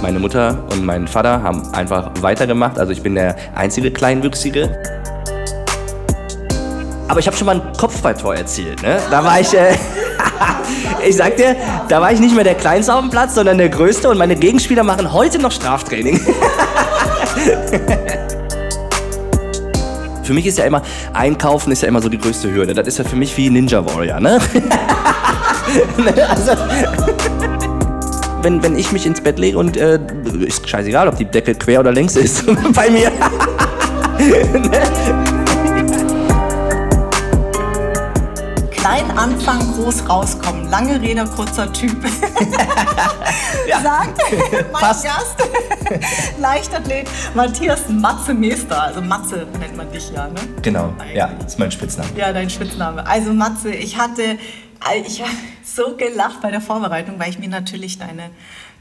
Meine Mutter und mein Vater haben einfach weitergemacht. Also ich bin der einzige Kleinwüchsige. Aber ich habe schon mal ein Kopfballtor erzielt. Ne? Da war ich, äh, ich sag dir, da war ich nicht mehr der Kleinste auf dem Platz, sondern der Größte. Und meine Gegenspieler machen heute noch Straftraining. für mich ist ja immer, Einkaufen ist ja immer so die größte Hürde. Das ist ja für mich wie Ninja Warrior, ne? also, wenn, wenn ich mich ins Bett lege und äh, ist scheißegal, ob die Decke quer oder längs ist bei mir. Klein anfangen, groß rauskommen. Lange Rede, kurzer Typ. ja. Sagt mein Passt. Gast, Leichtathlet Matthias Matze Meester. Also Matze nennt man dich ja, ne? Genau, Eigentlich. ja, ist mein Spitzname. Ja, dein Spitzname. Also Matze, ich hatte ich habe so gelacht bei der Vorbereitung, weil ich mir natürlich deine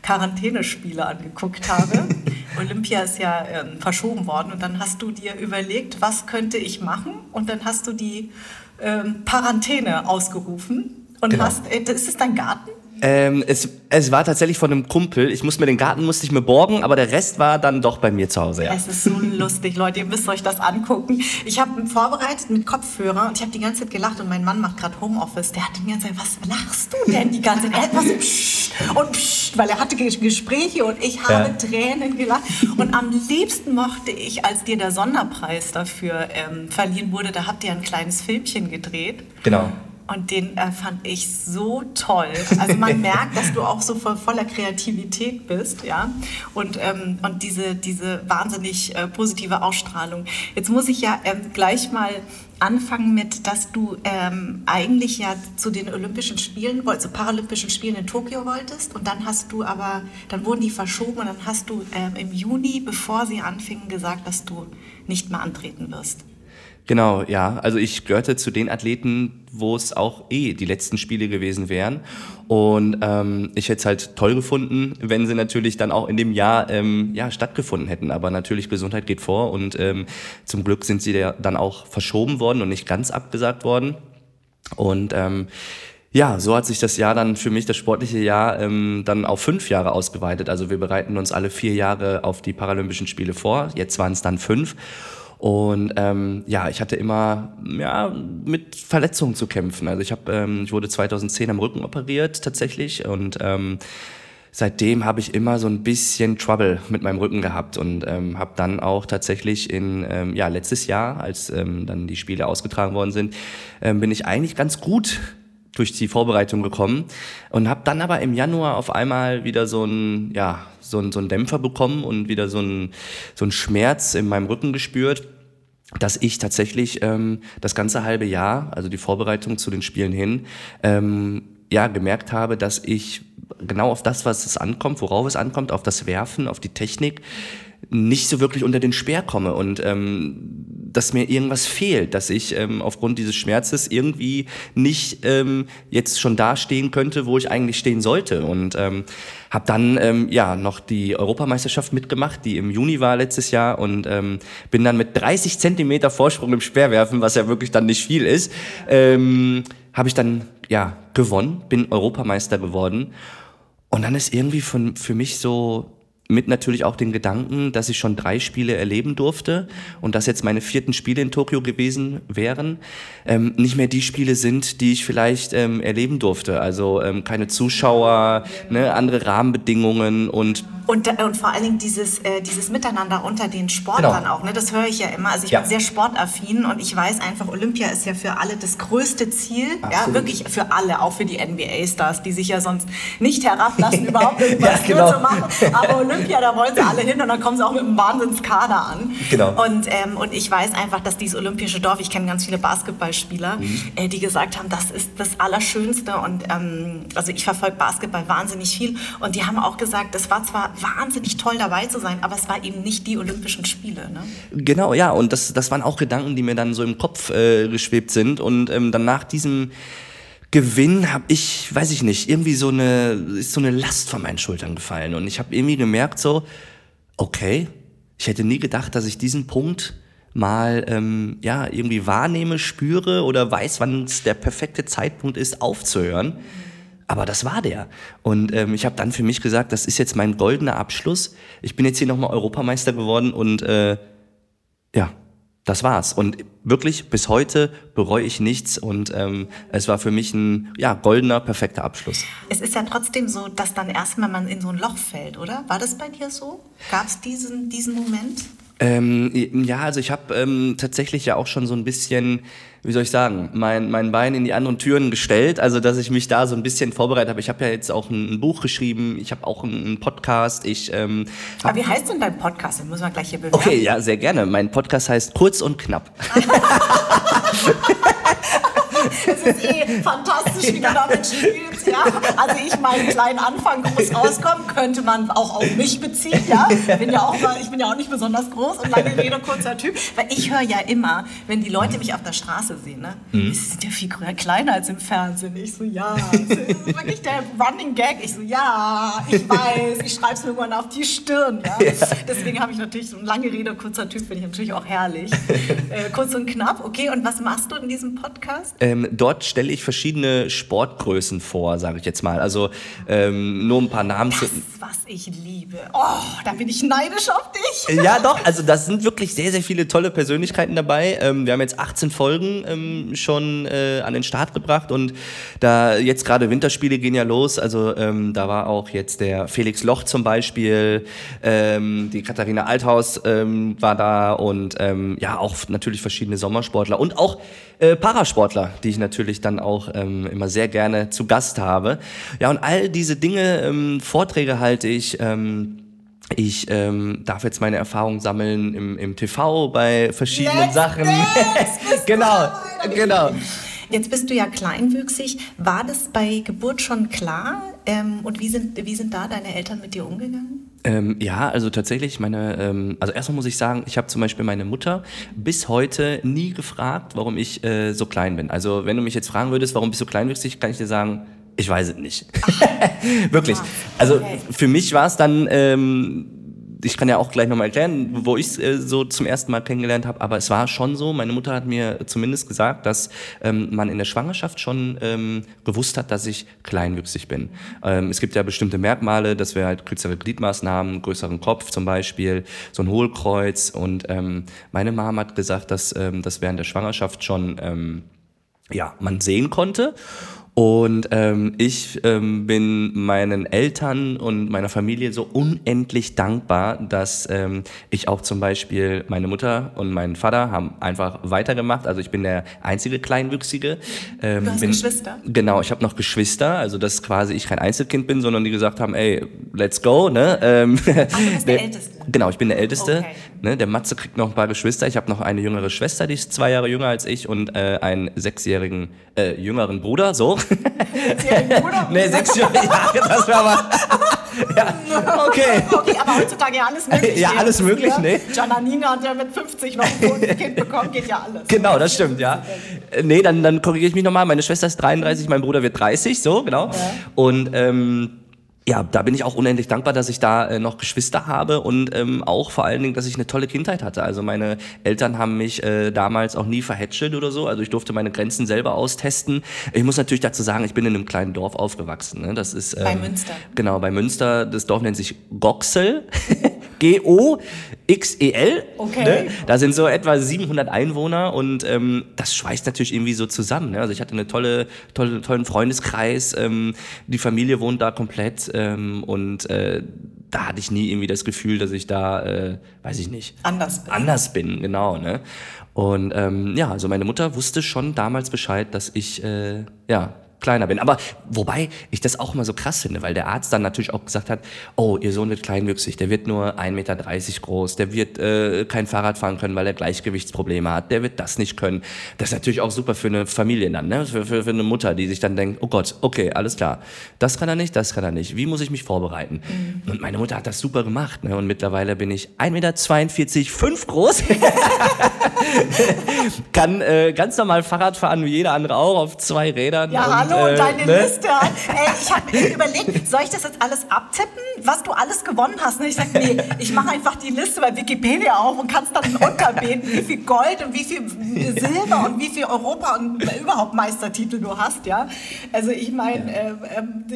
Quarantänespiele angeguckt habe. Olympia ist ja ähm, verschoben worden und dann hast du dir überlegt, was könnte ich machen und dann hast du die ähm, Quarantäne ausgerufen und genau. hast, äh, ist es dein Garten? Ähm, es, es war tatsächlich von einem Kumpel. Ich musste mir den Garten musste ich mir borgen, aber der Rest war dann doch bei mir zu Hause. Ja. Es ist so lustig, Leute. Ihr müsst euch das angucken. Ich habe vorbereitet mit Kopfhörer und ich habe die ganze Zeit gelacht und mein Mann macht gerade Homeoffice. Der hat die ganze Zeit, was lachst du denn die ganze Zeit? Er hat was pssst und pssst, weil er hatte Gespräche und ich habe ja. Tränen gelacht. Und am liebsten mochte ich, als dir der Sonderpreis dafür ähm, verliehen wurde, da habt ihr ein kleines Filmchen gedreht. Genau. Und den äh, fand ich so toll. Also man merkt, dass du auch so voll, voller Kreativität bist, ja. Und, ähm, und diese, diese wahnsinnig äh, positive Ausstrahlung. Jetzt muss ich ja ähm, gleich mal anfangen mit, dass du ähm, eigentlich ja zu den Olympischen Spielen, zu Paralympischen Spielen in Tokio wolltest und dann hast du aber, dann wurden die verschoben und dann hast du ähm, im Juni, bevor sie anfingen, gesagt, dass du nicht mehr antreten wirst. Genau, ja. Also ich gehörte zu den Athleten, wo es auch eh die letzten Spiele gewesen wären. Und ähm, ich hätte es halt toll gefunden, wenn sie natürlich dann auch in dem Jahr ähm, ja, stattgefunden hätten. Aber natürlich, Gesundheit geht vor und ähm, zum Glück sind sie dann auch verschoben worden und nicht ganz abgesagt worden. Und ähm, ja, so hat sich das Jahr dann für mich, das sportliche Jahr, ähm, dann auf fünf Jahre ausgeweitet. Also wir bereiten uns alle vier Jahre auf die Paralympischen Spiele vor. Jetzt waren es dann fünf. Und ähm, ja, ich hatte immer ja, mit Verletzungen zu kämpfen. Also ich, hab, ähm, ich wurde 2010 am Rücken operiert tatsächlich und ähm, seitdem habe ich immer so ein bisschen Trouble mit meinem Rücken gehabt und ähm, habe dann auch tatsächlich in ähm, ja letztes Jahr, als ähm, dann die Spiele ausgetragen worden sind, ähm, bin ich eigentlich ganz gut durch die Vorbereitung gekommen und habe dann aber im Januar auf einmal wieder so ein ja so so ein Dämpfer bekommen und wieder so ein so Schmerz in meinem Rücken gespürt dass ich tatsächlich ähm, das ganze halbe Jahr, also die Vorbereitung zu den Spielen hin, ähm, ja gemerkt habe, dass ich genau auf das, was es ankommt, worauf es ankommt, auf das Werfen, auf die Technik, nicht so wirklich unter den Speer komme und ähm, dass mir irgendwas fehlt, dass ich ähm, aufgrund dieses Schmerzes irgendwie nicht ähm, jetzt schon da stehen könnte, wo ich eigentlich stehen sollte. Und ähm, habe dann ähm, ja noch die Europameisterschaft mitgemacht, die im Juni war letztes Jahr und ähm, bin dann mit 30 Zentimeter Vorsprung im Speerwerfen, was ja wirklich dann nicht viel ist, ähm, habe ich dann ja gewonnen, bin Europameister geworden. Und dann ist irgendwie von, für mich so mit natürlich auch den Gedanken, dass ich schon drei Spiele erleben durfte und dass jetzt meine vierten Spiele in Tokio gewesen wären, ähm, nicht mehr die Spiele sind, die ich vielleicht ähm, erleben durfte. Also ähm, keine Zuschauer, ne, andere Rahmenbedingungen und und, äh, und vor allen Dingen dieses, äh, dieses Miteinander unter den Sportlern genau. auch, ne? das höre ich ja immer. Also ich ja. bin sehr sportaffin und ich weiß einfach, Olympia ist ja für alle das größte Ziel. Ja, wirklich für alle, auch für die NBA-Stars, die sich ja sonst nicht herablassen, überhaupt irgendwas ja, genau. zu machen. Aber Olympia Olympia, da wollen sie alle hin und dann kommen sie auch mit einem Wahnsinnskader an. Genau. Und, ähm, und ich weiß einfach, dass dieses olympische Dorf, ich kenne ganz viele Basketballspieler, mhm. äh, die gesagt haben, das ist das Allerschönste. Und ähm, also ich verfolge Basketball wahnsinnig viel. Und die haben auch gesagt, es war zwar wahnsinnig toll dabei zu sein, aber es war eben nicht die Olympischen Spiele. Ne? Genau, ja. Und das, das waren auch Gedanken, die mir dann so im Kopf äh, geschwebt sind. Und ähm, dann nach diesem Gewinn habe ich, weiß ich nicht, irgendwie so eine, ist so eine Last von meinen Schultern gefallen. Und ich habe irgendwie gemerkt so, okay, ich hätte nie gedacht, dass ich diesen Punkt mal ähm, ja irgendwie wahrnehme, spüre oder weiß, wann es der perfekte Zeitpunkt ist, aufzuhören. Aber das war der. Und ähm, ich habe dann für mich gesagt, das ist jetzt mein goldener Abschluss. Ich bin jetzt hier nochmal Europameister geworden und äh, ja, das war's. Und wirklich bis heute bereue ich nichts und ähm, es war für mich ein ja, goldener, perfekter Abschluss. Es ist ja trotzdem so, dass dann erstmal man in so ein Loch fällt, oder? War das bei dir so? Gab es diesen, diesen Moment? Ähm, ja, also ich habe ähm, tatsächlich ja auch schon so ein bisschen, wie soll ich sagen, mein, mein Bein in die anderen Türen gestellt, also dass ich mich da so ein bisschen vorbereitet habe. Ich habe ja jetzt auch ein, ein, Buch geschrieben, ich habe auch einen Podcast. Ich, ähm, Aber wie heißt denn dein Podcast? Den muss man gleich hier bewerben. Okay, ja, sehr gerne. Mein Podcast heißt Kurz und Knapp. es ist eh fantastisch, wie du damit spielst, ja. Also ich meinen kleinen Anfang groß rauskommen, könnte man auch auf mich beziehen, ja. Bin ja auch ich bin ja auch nicht besonders groß und lange Rede, kurzer Typ. Weil ich höre ja immer, wenn die Leute mich auf der Straße sehen, ne, mhm. sie sind ja viel kleiner als im Fernsehen. Ich so, ja. Das ist wirklich der Running Gag. Ich so, ja, ich weiß, ich schreibe es mir irgendwann auf die Stirn, ja. Deswegen habe ich natürlich so eine lange Rede, kurzer Typ, finde ich natürlich auch herrlich. Äh, kurz und knapp, okay. Und was machst du in diesem Podcast? Ähm, dort stelle ich verschiedene Sportgrößen vor, sage ich jetzt mal. Also ähm, nur ein paar Namen das, zu. was ich liebe. Oh, da bin ich neidisch auf dich. Ja, doch. Also das sind wirklich sehr, sehr viele tolle Persönlichkeiten dabei. Ähm, wir haben jetzt 18 Folgen ähm, schon äh, an den Start gebracht und da jetzt gerade Winterspiele gehen ja los. Also ähm, da war auch jetzt der Felix Loch zum Beispiel, ähm, die Katharina Althaus ähm, war da und ähm, ja auch natürlich verschiedene Sommersportler und auch äh, Parasportler, die ich natürlich dann auch ähm, immer sehr gerne zu Gast habe. Ja, und all diese Dinge, ähm, Vorträge halte ich. Ähm, ich ähm, darf jetzt meine Erfahrungen sammeln im, im TV bei verschiedenen Let's Sachen. genau, genau. Jetzt bist du ja kleinwüchsig. War das bei Geburt schon klar? Ähm, und wie sind, wie sind da deine Eltern mit dir umgegangen? Ähm, ja, also tatsächlich, meine, ähm, also erstmal muss ich sagen, ich habe zum Beispiel meine Mutter bis heute nie gefragt, warum ich äh, so klein bin. Also wenn du mich jetzt fragen würdest, warum bist du kleinwüchsig, kann ich dir sagen, ich weiß es nicht. Wirklich. Also okay. für mich war es dann ähm, ich kann ja auch gleich nochmal erklären, wo ich es äh, so zum ersten Mal kennengelernt habe, aber es war schon so, meine Mutter hat mir zumindest gesagt, dass ähm, man in der Schwangerschaft schon ähm, gewusst hat, dass ich kleinwüchsig bin. Ähm, es gibt ja bestimmte Merkmale, dass wir halt kürzere Gliedmaßnahmen, größeren Kopf zum Beispiel, so ein Hohlkreuz und ähm, meine Mama hat gesagt, dass ähm, das während der Schwangerschaft schon ähm, ja, man sehen konnte und ähm, ich ähm, bin meinen Eltern und meiner Familie so unendlich dankbar, dass ähm, ich auch zum Beispiel meine Mutter und meinen Vater haben einfach weitergemacht. Also ich bin der einzige Kleinwüchsige. Ähm, du hast bin, Geschwister? Genau, ich habe noch Geschwister. Also dass quasi ich kein Einzelkind bin, sondern die gesagt haben, ey, let's go. Ne? Ähm, Ach, du bist der Älteste? Genau, ich bin der Älteste. Okay. Ne? Der Matze kriegt noch ein paar Geschwister. Ich habe noch eine jüngere Schwester, die ist zwei Jahre jünger als ich und äh, einen sechsjährigen äh, jüngeren Bruder. So. Nee, sechsjährige Jahre, das wäre mal. ja, okay. Okay, aber heutzutage ja alles möglich. Ja, alles möglich, ja? ne? Jananina hat ja mit 50 noch ein Kind bekommen, geht ja alles. Genau, das stimmt, ja. Nee, dann, dann korrigiere ich mich nochmal. Meine Schwester ist 33, mein Bruder wird 30, so, genau. Ja. Und, ähm, ja, da bin ich auch unendlich dankbar, dass ich da äh, noch Geschwister habe und ähm, auch vor allen Dingen, dass ich eine tolle Kindheit hatte. Also meine Eltern haben mich äh, damals auch nie verhätschelt oder so. Also ich durfte meine Grenzen selber austesten. Ich muss natürlich dazu sagen, ich bin in einem kleinen Dorf aufgewachsen. Ne? Das ist ähm, bei Münster. Genau, bei Münster. Das Dorf nennt sich Goxel. G-O-X-E-L. Okay. Ne? Da sind so etwa 700 Einwohner und ähm, das schweißt natürlich irgendwie so zusammen. Ne? Also ich hatte einen tolle, tolle, tollen Freundeskreis. Ähm, die Familie wohnt da komplett ähm, und äh, da hatte ich nie irgendwie das Gefühl, dass ich da, äh, weiß ich nicht, anders bin. Anders bin, genau. Ne? Und ähm, ja, also meine Mutter wusste schon damals Bescheid, dass ich äh, ja kleiner bin. Aber wobei ich das auch immer so krass finde, weil der Arzt dann natürlich auch gesagt hat, oh, ihr Sohn wird kleinwüchsig, der wird nur 1,30 Meter groß, der wird äh, kein Fahrrad fahren können, weil er Gleichgewichtsprobleme hat, der wird das nicht können. Das ist natürlich auch super für eine Familie dann, ne? für, für, für eine Mutter, die sich dann denkt, oh Gott, okay, alles klar, das kann er nicht, das kann er nicht, wie muss ich mich vorbereiten? Mhm. Und meine Mutter hat das super gemacht ne? und mittlerweile bin ich 1,42 Meter, 5 groß, kann äh, ganz normal Fahrrad fahren wie jeder andere auch auf zwei Rädern. Ja, hallo, äh, deine ne? Liste. Ey, ich habe mir überlegt, soll ich das jetzt alles abtippen, was du alles gewonnen hast? Und ich sage, nee, ich mache einfach die Liste bei Wikipedia auf und kannst dann unterbeten, wie viel Gold und wie viel Silber und wie viel Europa und überhaupt Meistertitel du hast, ja. Also ich meine, äh, äh,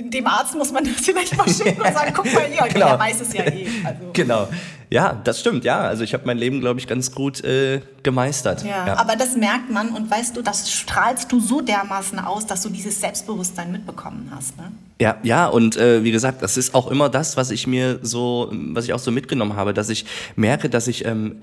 dem Arzt muss man das vielleicht mal schicken und sagen, guck mal hier, genau. der weiß es ja eh. Also. Genau. Ja, das stimmt, ja. Also ich habe mein Leben, glaube ich, ganz gut äh, gemeistert. Ja, ja, aber das merkt man und weißt du, das strahlst du so dermaßen aus, dass du dieses Selbstbewusstsein mitbekommen hast. Ne? Ja, ja, und äh, wie gesagt, das ist auch immer das, was ich mir so, was ich auch so mitgenommen habe, dass ich merke, dass ich ähm,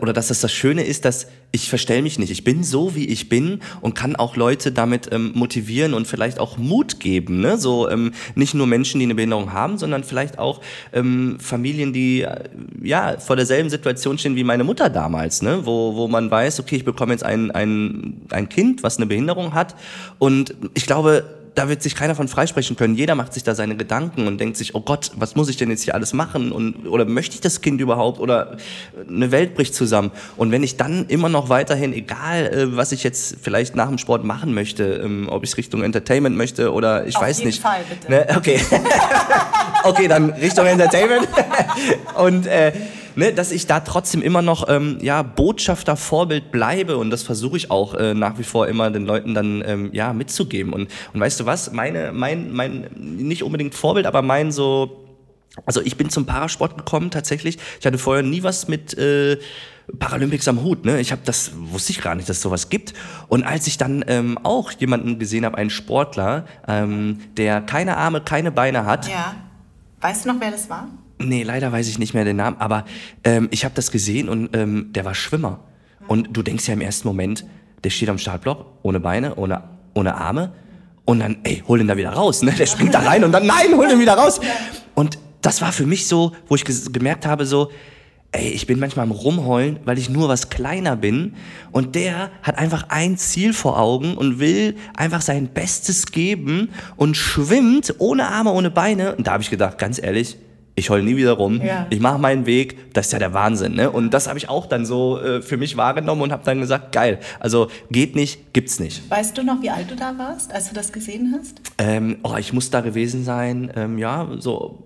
oder dass das das Schöne ist, dass ich verstell mich nicht. Ich bin so, wie ich bin und kann auch Leute damit ähm, motivieren und vielleicht auch Mut geben. Ne? So ähm, nicht nur Menschen, die eine Behinderung haben, sondern vielleicht auch ähm, Familien, die äh, ja vor derselben Situation stehen wie meine Mutter damals, ne? wo, wo man weiß, okay, ich bekomme jetzt ein, ein, ein Kind, was eine Behinderung hat. Und ich glaube, da wird sich keiner von freisprechen können. Jeder macht sich da seine Gedanken und denkt sich, oh Gott, was muss ich denn jetzt hier alles machen? Und, oder möchte ich das Kind überhaupt? Oder eine Welt bricht zusammen. Und wenn ich dann immer noch weiterhin, egal äh, was ich jetzt vielleicht nach dem Sport machen möchte, ähm, ob ich es Richtung Entertainment möchte oder ich Auf weiß jeden nicht. Fall, bitte. Ne? Okay. okay, dann Richtung Entertainment. und äh, ne, dass ich da trotzdem immer noch ähm, ja, Botschafter, Vorbild bleibe und das versuche ich auch äh, nach wie vor immer den Leuten dann ähm, ja, mitzugeben. Und, und weißt du was, meine, mein, mein, nicht unbedingt Vorbild, aber mein so, also ich bin zum Parasport gekommen tatsächlich. Ich hatte vorher nie was mit äh, Paralympics am Hut. Ne? Ich habe das wusste ich gar nicht, dass es sowas gibt. Und als ich dann ähm, auch jemanden gesehen habe, einen Sportler, ähm, der keine Arme, keine Beine hat. Ja. Weißt du noch, wer das war? Nee, leider weiß ich nicht mehr den Namen, aber ähm, ich habe das gesehen und ähm, der war Schwimmer. Und du denkst ja im ersten Moment, der steht am Startblock, ohne Beine, ohne, ohne Arme. Und dann, ey, hol den da wieder raus. Ne? Der springt da rein und dann, nein, hol den wieder raus. Und das war für mich so, wo ich gemerkt habe, so, ey, ich bin manchmal am Rumheulen, weil ich nur was kleiner bin. Und der hat einfach ein Ziel vor Augen und will einfach sein Bestes geben und schwimmt ohne Arme, ohne Beine. Und da habe ich gedacht, ganz ehrlich, ich heul nie wieder rum, ja. ich mache meinen Weg, das ist ja der Wahnsinn. Ne? Und das habe ich auch dann so äh, für mich wahrgenommen und habe dann gesagt, geil, also geht nicht, gibt's nicht. Weißt du noch, wie alt du da warst, als du das gesehen hast? Ähm, oh, ich muss da gewesen sein, ähm, ja, so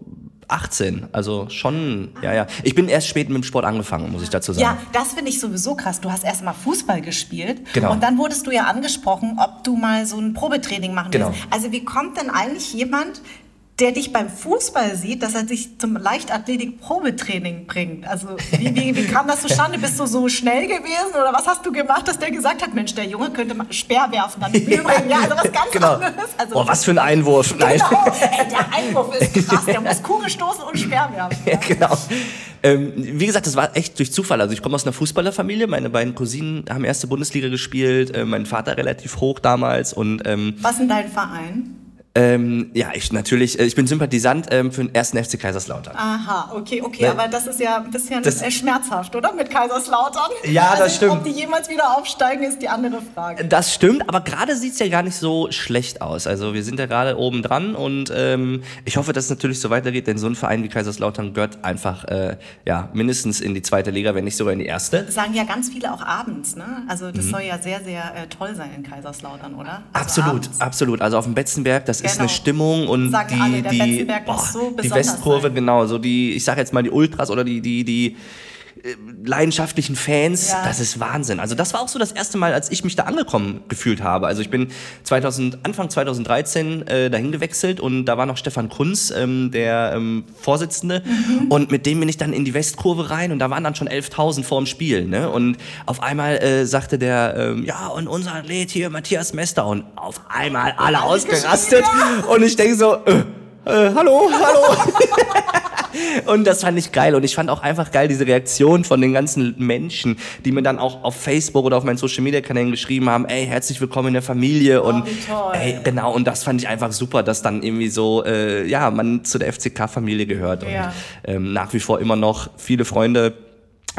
18, also schon, ja, ja. Ich bin erst spät mit dem Sport angefangen, muss ich dazu sagen. Ja, das finde ich sowieso krass. Du hast erst mal Fußball gespielt genau. und dann wurdest du ja angesprochen, ob du mal so ein Probetraining machen willst. Genau. Also wie kommt denn eigentlich jemand, der dich beim Fußball sieht, dass er sich zum Leichtathletik-Probetraining bringt. Also wie, wie, wie kam das zustande? Bist du so schnell gewesen oder was hast du gemacht, dass der gesagt hat, Mensch, der Junge könnte mal Speer werfen, dann Spiel bringen. Ja, also was ganz genau. anderes. Also, oh, was für ein Einwurf. Nein. Genau, Ey, der Einwurf ist krass, der muss Kugel stoßen und Speer werfen. Ja. genau. Ähm, wie gesagt, das war echt durch Zufall. Also ich komme aus einer Fußballerfamilie. Meine beiden Cousinen haben erste Bundesliga gespielt. Äh, mein Vater relativ hoch damals. Und, ähm, was ist denn dein Verein? Ähm, ja, ich natürlich, äh, ich bin Sympathisant ähm, für den ersten FC Kaiserslautern. Aha, okay, okay, ne? aber das ist ja ein bisschen das, schmerzhaft, oder? Mit Kaiserslautern. Ja, also, das stimmt. Ob die jemals wieder aufsteigen, ist die andere Frage. Das stimmt, aber gerade sieht es ja gar nicht so schlecht aus. Also wir sind ja gerade oben dran und ähm, ich hoffe, dass es natürlich so weitergeht, denn so ein Verein wie Kaiserslautern gehört einfach äh, ja, mindestens in die zweite Liga, wenn nicht sogar in die erste. Das sagen ja ganz viele auch abends, ne? Also das mhm. soll ja sehr, sehr äh, toll sein in Kaiserslautern, oder? Also absolut, abends. absolut. Also auf dem Betzenberg, das ist eine genau. Stimmung und Sagen die, alle, die, boah, so die Westkurve, sein. genau, so die, ich sage jetzt mal die Ultras oder die, die, die äh, leidenschaftlichen Fans, ja. das ist Wahnsinn. Also das war auch so das erste Mal, als ich mich da angekommen gefühlt habe. Also ich bin 2000, Anfang 2013 äh, dahin gewechselt und da war noch Stefan Kunz, ähm, der ähm, Vorsitzende mhm. und mit dem bin ich dann in die Westkurve rein und da waren dann schon 11.000 vor dem Spiel. Ne? Und auf einmal äh, sagte der, ähm, ja und unser Athlet hier, Matthias Mester und auf einmal alle ausgerastet und ich denke so, äh, äh, hallo, hallo. und das fand ich geil. Und ich fand auch einfach geil diese Reaktion von den ganzen Menschen, die mir dann auch auf Facebook oder auf meinen Social Media Kanälen geschrieben haben, ey, herzlich willkommen in der Familie. Oh, und ey, genau, und das fand ich einfach super, dass dann irgendwie so, äh, ja, man zu der FCK-Familie gehört. Ja. Und ähm, nach wie vor immer noch viele Freunde.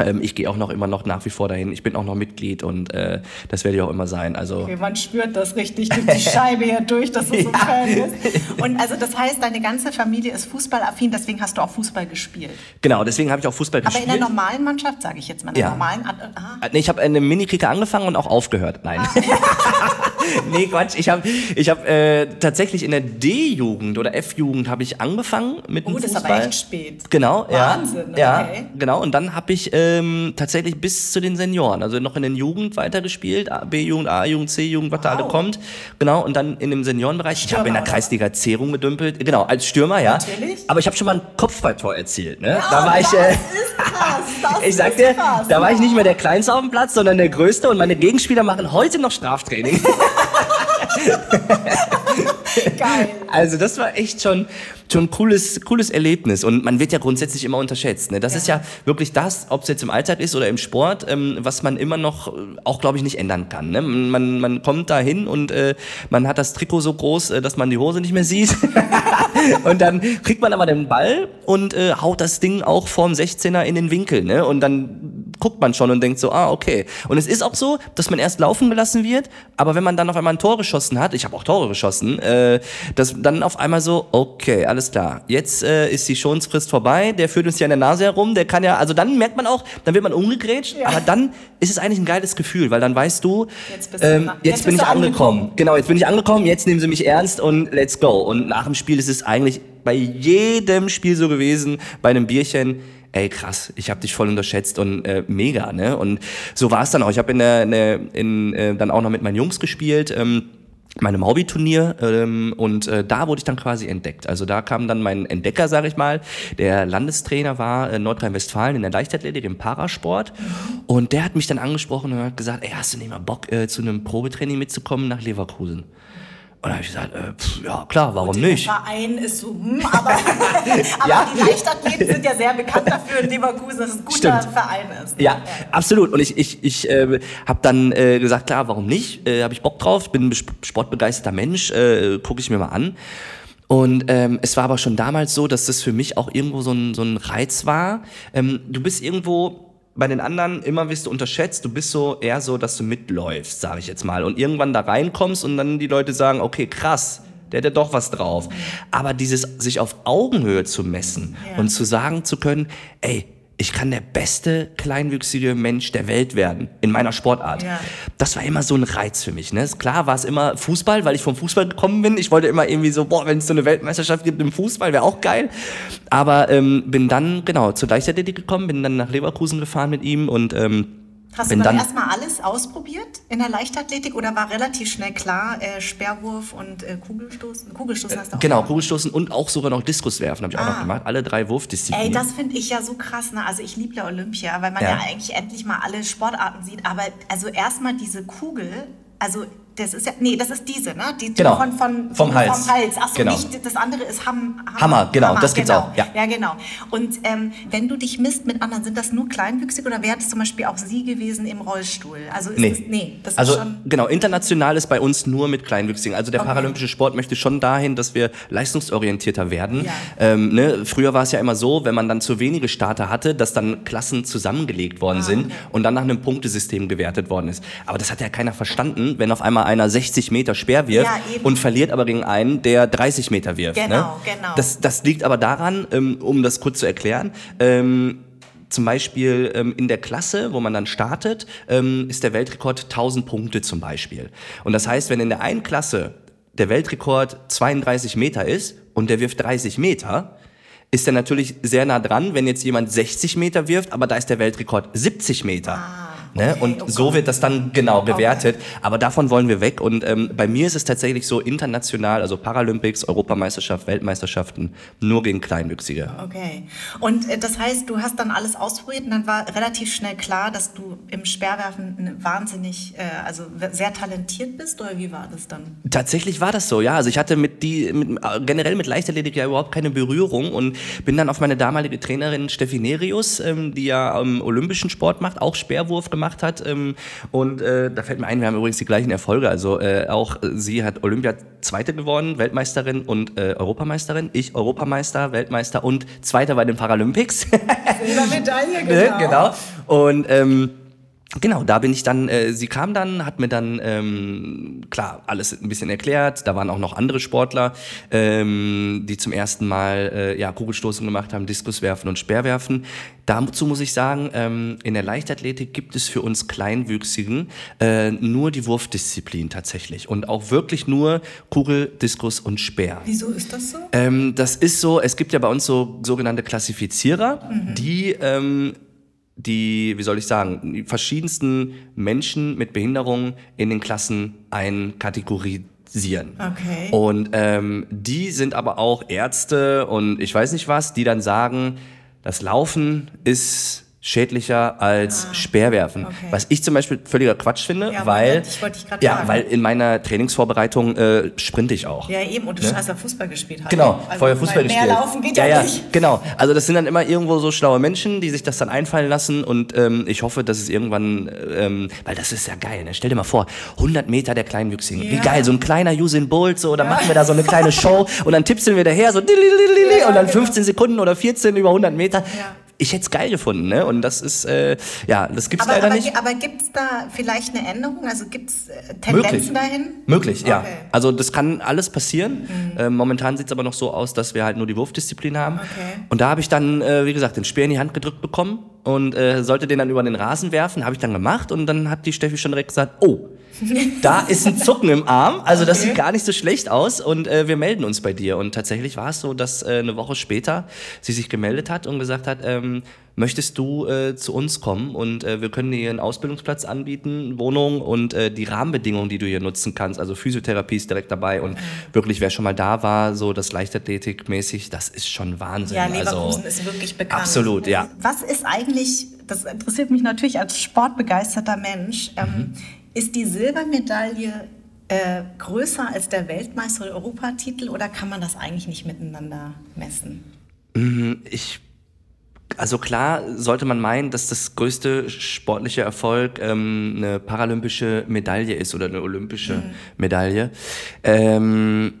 Ähm, ich gehe auch noch immer noch nach wie vor dahin. Ich bin auch noch Mitglied und äh, das werde ich auch immer sein. Also Okay, man spürt das richtig durch die Scheibe hier durch, dass du so Fan bist. Und also das heißt, deine ganze Familie ist fußballaffin, deswegen hast du auch Fußball gespielt. genau, deswegen habe ich auch Fußball Aber in gespielt. der normalen Mannschaft, sage ich jetzt mal, in der Ja. normalen. Ah, Äh, Nee, ich habe eine Mini-Kicker angefangen und auch aufgehört. Nein. nee, Quatsch. Ich habe ich hab, äh, tatsächlich in der D-Jugend oder F-Jugend habe ich angefangen mit dem Oh, das ist Fußball. aber echt spät. Genau, Wahnsinn, ja. okay. Ja, genau. Und dann habe ich ähm, tatsächlich bis zu den Senioren, also noch in den Jugend weitergespielt, A- B-Jugend, A-Jugend, C-Jugend, was da alle kommt. Genau. Und dann in dem Seniorenbereich. Ich habe in der? Kreisliga C rumgedümpelt. Genau, als Stürmer, ja. Natürlich. Aber ich habe schon mal ein Kopfballtor erzielt. Ne? da war ich. Äh, ist krass. Das ich sag dir, krass. da war ich nicht mehr der Kleinste auf dem Platz, sondern der Größte und meine Gegenspieler machen heute noch Straftraining. Geil. Also das war echt schon, schon ein cooles, cooles Erlebnis und man wird ja grundsätzlich immer unterschätzt. Ne? Das ist ja wirklich das, ob es jetzt im Alltag ist oder im Sport, ähm, was man immer noch äh, auch, glaube ich, nicht ändern kann. Ne? Man, man kommt da hin und äh, man hat das Trikot so groß, äh, dass man die Hose nicht mehr sieht. und dann kriegt man aber den Ball und äh, haut das Ding auch vorm 16er in den Winkel. Ne? Und dann guckt man schon und denkt so, ah, okay. Und es ist auch so, dass man erst laufen gelassen wird, aber wenn man dann auf einmal ein Tor geschossen hat, ich habe auch Tore geschossen, äh, dass dann auf einmal so, okay, alles klar, jetzt äh, ist die Schonungsfrist vorbei, der führt uns ja in der Nase herum, der kann ja, also dann merkt man auch, dann wird man umgegrätscht, Ja. aber dann ist es eigentlich ein geiles Gefühl, weil dann weißt du, Jetzt ähm, jetzt, Jetzt bin ich angekommen. angekommen. Genau, jetzt bin ich angekommen, jetzt nehmen sie mich ernst und let's go. Und nach dem Spiel ist es eigentlich bei jedem Spiel so gewesen, bei einem Bierchen, ey krass, ich habe dich voll unterschätzt und äh, mega, ne? Und so war es dann auch. Ich habe in der, in in, äh, dann auch noch mit meinen Jungs gespielt. Ähm, meinem Hobbyturnier ähm, und äh, da wurde ich dann quasi entdeckt. Also da kam dann mein Entdecker, sage ich mal, der Landestrainer war in Nordrhein-Westfalen in der Leichtathletik, im Parasport und der hat mich dann angesprochen und hat gesagt, ey, hast du nicht mal Bock äh, zu einem Probetraining mitzukommen nach Leverkusen? Und da habe ich gesagt, äh, pff, ja klar, warum nicht? Der Verein ist so, hm, aber, aber Ja. die Leichtathleten sind ja sehr bekannt dafür in Leverkusen, dass es ein guter Stimmt. Verein ist. Ja, absolut. Und ich, ich, ich äh, habe dann äh, gesagt, klar, warum nicht? Äh, habe ich Bock drauf, bin ein sportbegeisterter Mensch, äh, gucke ich mir mal an. Und ähm, es war aber schon damals so, dass das für mich auch irgendwo so ein, so ein Reiz war. Ähm, du bist irgendwo bei den anderen immer wirst du unterschätzt, du bist so eher so, dass du mitläufst, sage ich jetzt mal. Und irgendwann da reinkommst und dann die Leute sagen, okay, krass, der hat ja doch was drauf. Aber dieses sich auf Augenhöhe zu messen Ja. und zu sagen zu können, ey, ich kann der beste kleinwüchsige Mensch der Welt werden in meiner Sportart. Ja. Das war immer so ein Reiz für mich. Ne? Klar war es immer Fußball, weil ich vom Fußball gekommen bin. Ich wollte immer irgendwie so, boah, wenn es so eine Weltmeisterschaft gibt im Fußball, wäre auch geil. Aber ähm, bin dann, genau, zur Leichtathletik gekommen, bin dann nach Leverkusen gefahren mit ihm und ähm, Hast bin du dann, dann erstmal alles ausprobiert in der Leichtathletik oder war relativ schnell klar, äh, Sperrwurf und äh, Kugelstoßen? Kugelstoßen hast du auch genau, gemacht. Kugelstoßen und auch sogar noch Diskuswerfen habe ich auch Ah. noch gemacht. Alle drei Wurfdisziplinen. Ey, das finde ich ja so krass. Ne? Also ich liebe ja Olympia, weil man Ja. ja. eigentlich endlich mal alle Sportarten sieht. Aber also erstmal diese Kugel, also das ist ja, nee, das ist diese, ne? Die, die Genau. Von, von, Vom Hals. Vom Hals. Ach so, Genau. nicht, das andere ist Ham, Hammer. Hammer, genau, das gibt's genau. auch, ja. Ja, genau. Und ähm, wenn du dich misst mit anderen, sind das nur kleinwüchsig oder wäre das zum Beispiel auch sie gewesen im Rollstuhl? Also ist Nee. das, nee, das also ist schon... genau, international ist bei uns nur mit Kleinwüchsigen. Also der Okay. paralympische Sport möchte schon dahin, dass wir leistungsorientierter werden. Ja. Ähm, ne? Früher war es ja immer so, wenn man dann zu wenige Starter hatte, dass dann Klassen zusammengelegt worden Ah, sind okay. und dann nach einem Punktesystem gewertet worden ist. Aber das hat ja keiner verstanden, wenn auf einmal einer 60 Meter Speer wirft Ja, und verliert aber gegen einen, der 30 Meter wirft. ne? Genau, genau. Das, das liegt aber daran, ähm, um das kurz zu erklären, ähm, zum Beispiel ähm, in der Klasse, wo man dann startet, ähm, ist der Weltrekord 1000 Punkte zum Beispiel. Und das heißt, wenn in der einen Klasse der Weltrekord 32 Meter ist und der wirft 30 Meter, ist er natürlich sehr nah dran, wenn jetzt jemand 60 Meter wirft, aber da ist der Weltrekord 70 Meter. Ne? Okay, und oh so wird das dann genau bewertet. Aber davon wollen wir weg. Und ähm, bei mir ist es tatsächlich so international, also Paralympics, Europameisterschaft, Weltmeisterschaften, nur gegen Kleinwüchsige. Okay. Und äh, das heißt, du hast dann alles ausprobiert und dann war relativ schnell klar, dass du im Speerwerfen wahnsinnig, äh, also sehr talentiert bist oder wie war das dann? Tatsächlich war das so, ja. Also ich hatte mit die mit, äh, generell mit Leichtathletik ja überhaupt keine Berührung und bin dann auf meine damalige Trainerin Steffi Nerius, ähm, die ja ähm, olympischen Sport macht, auch Speerwurf gemacht hat. Ähm, und äh, da fällt mir ein, wir haben übrigens die gleichen Erfolge. Also äh, auch sie hat Olympia Zweite geworden, Weltmeisterin und äh, Europameisterin. Ich Europameister, Weltmeister und Zweiter bei den Paralympics. Silbermedaille, Ne, genau. Und ähm, genau, da bin ich dann, äh, sie kam dann, hat mir dann, ähm, klar, alles ein bisschen erklärt. Da waren auch noch andere Sportler, ähm, die zum ersten Mal äh, ja, Kugelstoßen gemacht haben, Diskuswerfen und Speerwerfen. Dazu muss ich sagen, ähm, in der Leichtathletik gibt es für uns Kleinwüchsigen äh, nur die Wurfdisziplin tatsächlich. Und auch wirklich nur Kugel, Diskus und Speer. Wieso ist das so? Ähm, das ist so, es gibt ja bei uns so sogenannte Klassifizierer, die ähm, die, wie soll ich sagen, die verschiedensten Menschen mit Behinderung in den Klassen einkategorisieren. Okay. Und ähm, die sind aber auch Ärzte und ich weiß nicht was, die dann sagen, das Laufen ist schädlicher als Speerwerfen. Ah, okay. Was ich zum Beispiel völliger Quatsch finde, Ja, weil, ich grad ja, fragen. weil in meiner Trainingsvorbereitung äh, sprinte ich auch. Ja, eben. Und du hast ja Fußball gespielt. halt. Genau, Also, vorher Fußball gespielt. Mehr laufen geht ja, ja, ja, nicht. genau. Also das sind dann immer irgendwo so schlaue Menschen, die sich das dann einfallen lassen und ähm, ich hoffe, dass es irgendwann, ähm, weil das ist ja geil, ne? stell dir mal vor, 100 Meter der Kleinwüchsigen, wie Ja. geil, so ein kleiner Usain Bolt, so, dann machen wir da so eine kleine Show und dann tippseln wir daher, so Ja, und dann genau. 15 Sekunden oder 14 über 100 Meter. Ich hätte es geil gefunden, ne? Und das ist, äh, ja, das gibt's Aber, leider aber, nicht. aber gibt es da vielleicht eine Änderung? Also gibt es äh, Tendenzen Möglich. dahin? Möglich, ja. Okay. Mhm. Also das kann alles passieren. Ähm, momentan sieht es aber noch so aus, dass wir halt nur die Wurfdisziplin haben. Okay. Und da habe ich dann, äh, wie gesagt, den Speer in die Hand gedrückt bekommen und äh, sollte den dann über den Rasen werfen. Habe ich dann gemacht und dann hat die Steffi schon direkt gesagt, oh, da ist ein Zucken im Arm. Also das Okay. sieht gar nicht so schlecht aus und äh, wir melden uns bei dir. Und tatsächlich war es so, dass äh, eine Woche später sie sich gemeldet hat und gesagt hat, ähm, möchtest du äh, zu uns kommen und äh, wir können dir einen Ausbildungsplatz anbieten, Wohnung und äh, die Rahmenbedingungen, die du hier nutzen kannst. Also Physiotherapie ist direkt dabei und wirklich, wer schon mal da war, so das Leichtathletik-mäßig, das ist schon Wahnsinn. Ja, Leverkusen also, ist wirklich bekannt. Absolut, ja. Was ist eigentlich, das interessiert mich natürlich als sportbegeisterter Mensch, ähm, Mhm. ist die Silbermedaille äh, größer als der Weltmeister- oder Europatitel oder kann man das eigentlich nicht miteinander messen? Ich, also klar sollte man meinen, dass das größte sportliche Erfolg ähm, eine paralympische Medaille ist oder eine olympische Medaille. Ähm,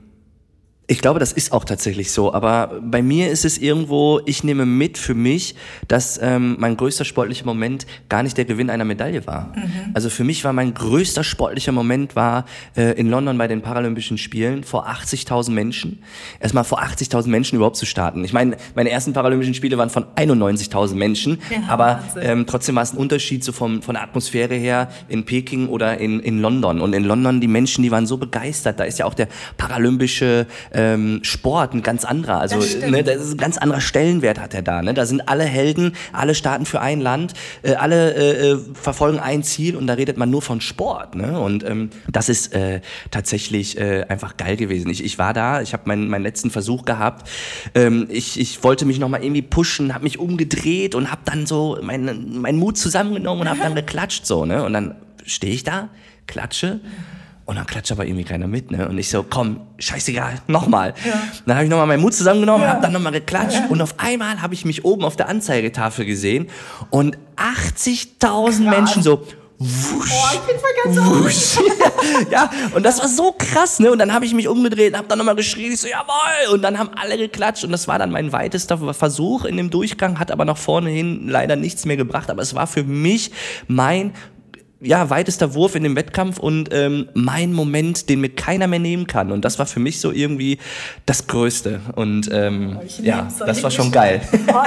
ich glaube, das ist auch tatsächlich so. Aber bei mir ist es irgendwo, ich nehme mit für mich, dass ähm, mein größter sportlicher Moment gar nicht der Gewinn einer Medaille war. Also für mich war mein größter sportlicher Moment war äh, in London bei den Paralympischen Spielen vor 80.000 Menschen. Erstmal vor 80.000 Menschen überhaupt zu starten. Ich meine, meine ersten Paralympischen Spiele waren von 91.000 Menschen, Ja, aber ähm, trotzdem war es ein Unterschied so vom, von der Atmosphäre her in Peking oder in, in London. Und in London, die Menschen, die waren so begeistert. Da ist ja auch der paralympische ähm, Sport ein ganz anderer. Also, Das ne, das ist ein ganz anderer Stellenwert hat er da. Ne? Da sind alle Helden, alle starten für ein Land, äh, alle äh, äh, verfolgen ein Ziel und da redet man nur von Sport. Ne? Und ähm, das ist äh, tatsächlich äh, einfach geil gewesen. Ich, ich war da, ich habe meinen, meinen letzten Versuch gehabt. Ähm, ich, ich wollte mich nochmal irgendwie pushen, habe mich umgedreht und habe dann so meinen meinen Mut zusammengenommen und habe dann geklatscht so. Ne? Und dann stehe ich da, klatsche. Und dann klatscht aber irgendwie keiner mit, ne? Und ich so, komm, scheißegal, nochmal. Dann habe ich nochmal meinen Mut zusammengenommen, habe dann nochmal geklatscht und auf einmal habe ich mich oben auf der Anzeigetafel gesehen und 80.000 Menschen so wusch, Oh, ich bin voll ganz wusch. ja, und das war so krass, ne? Und dann habe ich mich umgedreht habe dann nochmal geschrien, ich so, jawohl! Und dann haben alle geklatscht und das war dann mein weitester Versuch in dem Durchgang, hat aber nach vorne hin leider nichts mehr gebracht, aber es war für mich mein ja, weitester Wurf in dem Wettkampf und ähm, mein Moment, den mir keiner mehr nehmen kann. Und das war für mich so irgendwie das Größte. Und ähm, Ich ja, lieb's, das war schon geil. Oh.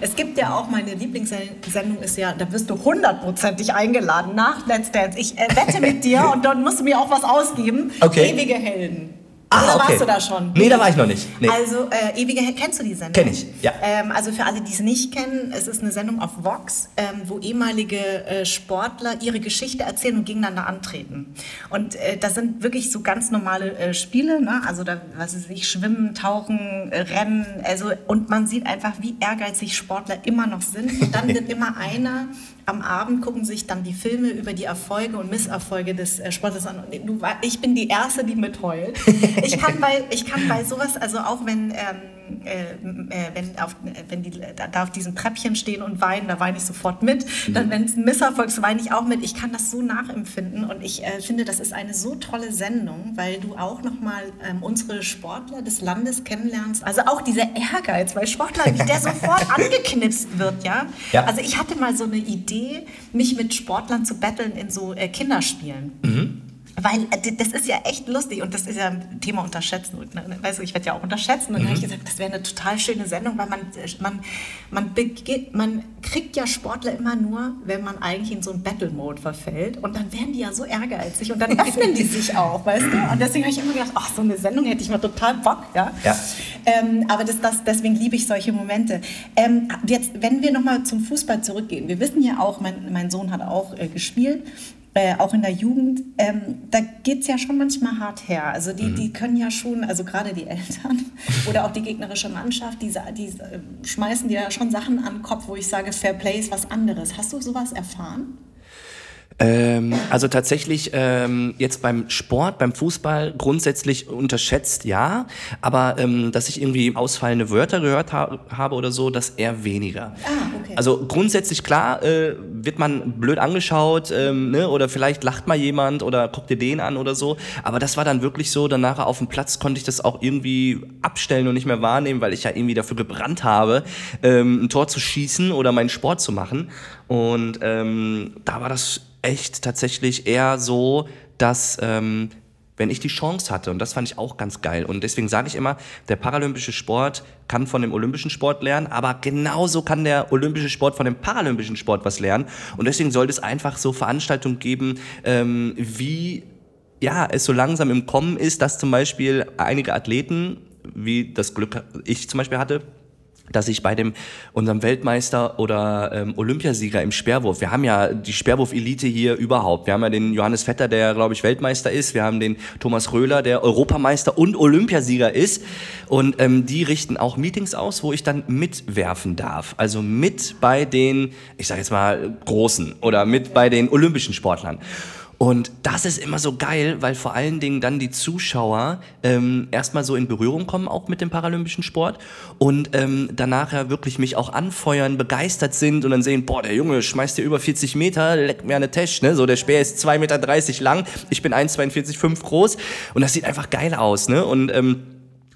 Es gibt ja auch, meine Lieblingssendung ist ja, da wirst du hundertprozentig eingeladen nach Let's Dance. Ich äh, wette mit dir und dann musst du mir auch was ausgeben. Okay. Ewige Helden. Ah, Oder okay. warst du da schon? Nee, da war ich noch nicht. Nee. Also, äh, Ewige kennst du die Sendung? Kenn ich, ja. Ähm, also für alle, die es nicht kennen, es ist eine Sendung auf Vox, ähm, wo ehemalige äh, Sportler ihre Geschichte erzählen und gegeneinander antreten. Und äh, das sind wirklich so ganz normale äh, Spiele, ne? also da, was weiß ich, Schwimmen, Tauchen, äh, Rennen, also und man sieht einfach, wie ehrgeizig Sportler immer noch sind. Und dann wird immer einer am Abend gucken sich dann die Filme über die Erfolge und Misserfolge des äh, Sportlers an. Und du, ich bin die Erste, die mitheult. Ich kann bei, ich kann bei sowas, also auch wenn, ähm, äh, äh, wenn, auf, wenn die da, auf diesem Treppchen stehen und weinen, da weine ich sofort mit. Dann, wenn es ein Misserfolg ist, weine ich auch mit. Ich kann das so nachempfinden und ich äh, finde, das ist eine so tolle Sendung, weil du auch nochmal ähm, unsere Sportler des Landes kennenlernst. Also auch dieser Ehrgeiz, weil Sportler, der sofort angeknipst wird, ja. Ja. Also ich hatte mal so eine Idee, mich mit Sportlern zu betteln in so äh, Kinderspielen. Weil äh, das ist ja echt lustig und das ist ja ein Thema unterschätzen. Und, ne, weißt du, ich werde ja auch unterschätzen. Und dann habe ich gesagt, das wäre eine total schöne Sendung, weil man, äh, man, man, begeht, man kriegt ja Sportler immer nur, wenn man eigentlich in so einen Battle-Mode verfällt. Und dann werden die ja so ehrgeizig und dann öffnen die sich auch, weißt du? Und deswegen habe ich immer gedacht, ach, so eine Sendung hätte ich mal total Bock. Ja? Ja. Ähm, aber das, das, deswegen liebe ich solche Momente. Ähm, jetzt, wenn wir nochmal zum Fußball zurückgehen. Wir wissen ja auch, mein, mein Sohn hat auch äh, gespielt. Äh, auch in der Jugend, ähm, da geht es ja schon manchmal hart her. Also die, die können ja schon, also gerade die Eltern oder auch die gegnerische Mannschaft, die, die äh, schmeißen dir ja schon Sachen an den Kopf, wo ich sage, Fair Play ist was anderes. Hast du sowas erfahren? Ähm, also tatsächlich ähm, jetzt beim Sport, beim Fußball grundsätzlich unterschätzt, ja. Aber ähm, dass ich irgendwie ausfallende Wörter gehört ha habe oder so, das eher weniger. Ah, okay. Also grundsätzlich klar äh, wird man blöd angeschaut ähm, ne? oder vielleicht lacht mal jemand oder guckt dir den an oder so. Aber das war dann wirklich so, dann nachher auf dem Platz konnte ich das auch irgendwie abstellen und nicht mehr wahrnehmen, weil ich ja irgendwie dafür gebrannt habe, ähm, ein Tor zu schießen oder meinen Sport zu machen. Und ähm, da war das echt tatsächlich eher so, dass ähm, wenn ich die Chance hatte, und das fand ich auch ganz geil. Und deswegen sage ich immer, der paralympische Sport kann von dem olympischen Sport lernen, aber genauso kann der olympische Sport von dem paralympischen Sport was lernen. Und deswegen sollte es einfach so Veranstaltungen geben, ähm, wie ja, es so langsam im Kommen ist, dass zum Beispiel einige Athleten, wie das Glück ich zum Beispiel hatte, dass ich bei dem unserem Weltmeister oder ähm, Olympiasieger im Speerwurf, wir haben ja die Speerwurf-Elite hier überhaupt. Wir haben ja den Johannes Vetter, der glaube ich Weltmeister ist. Wir haben den Thomas Röhler, der Europameister und Olympiasieger ist. Und ähm, die richten auch Meetings aus, wo ich dann mitwerfen darf. Also mit bei den, ich sage jetzt mal Großen oder mit bei den olympischen Sportlern. Und das ist immer so geil, weil vor allen Dingen dann die Zuschauer ähm, erstmal so in Berührung kommen, auch mit dem paralympischen Sport und ähm, danach ja wirklich mich auch anfeuern, begeistert sind und dann sehen, boah, der Junge schmeißt dir über 40 Meter, leckt mir eine Tasche, ne? So, der Speer ist 2,30 Meter lang, ich bin 1,42,5 groß und das sieht einfach geil aus, ne? Und ähm,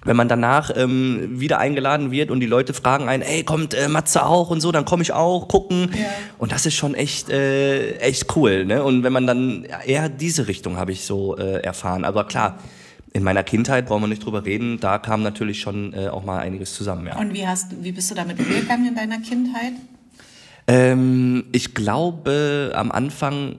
wenn man danach ähm, wieder eingeladen wird und die Leute fragen einen, ey, kommt äh, Matze auch und so, dann komme ich auch gucken. Ja. Und das ist schon echt, äh, echt cool. Ne? Und wenn man dann eher diese Richtung habe ich so äh, erfahren. Aber klar, in meiner Kindheit brauchen wir nicht drüber reden, da kam natürlich schon äh, auch mal einiges zusammen. Ja. Und wie, hast, wie bist du damit umgegangen in deiner Kindheit? Ähm, ich glaube am Anfang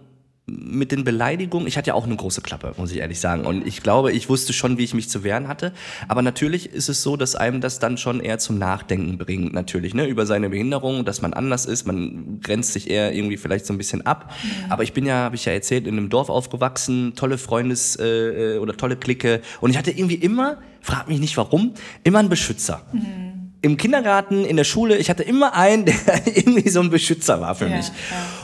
mit den Beleidigungen, ich hatte ja auch eine große Klappe, muss ich ehrlich sagen. Und ich glaube, ich wusste schon, wie ich mich zu wehren hatte. Aber natürlich ist es so, dass einem das dann schon eher zum Nachdenken bringt, natürlich, ne, über seine Behinderung, dass man anders ist. Man grenzt sich eher irgendwie vielleicht so ein bisschen ab. Aber ich bin ja, habe ich ja erzählt, in einem Dorf aufgewachsen, tolle Freundes- äh, oder tolle Clique. Und ich hatte irgendwie immer, frag mich nicht warum, immer einen Beschützer im Kindergarten, in der Schule, ich hatte immer einen, der irgendwie so ein Beschützer war für Ja, mich. ja.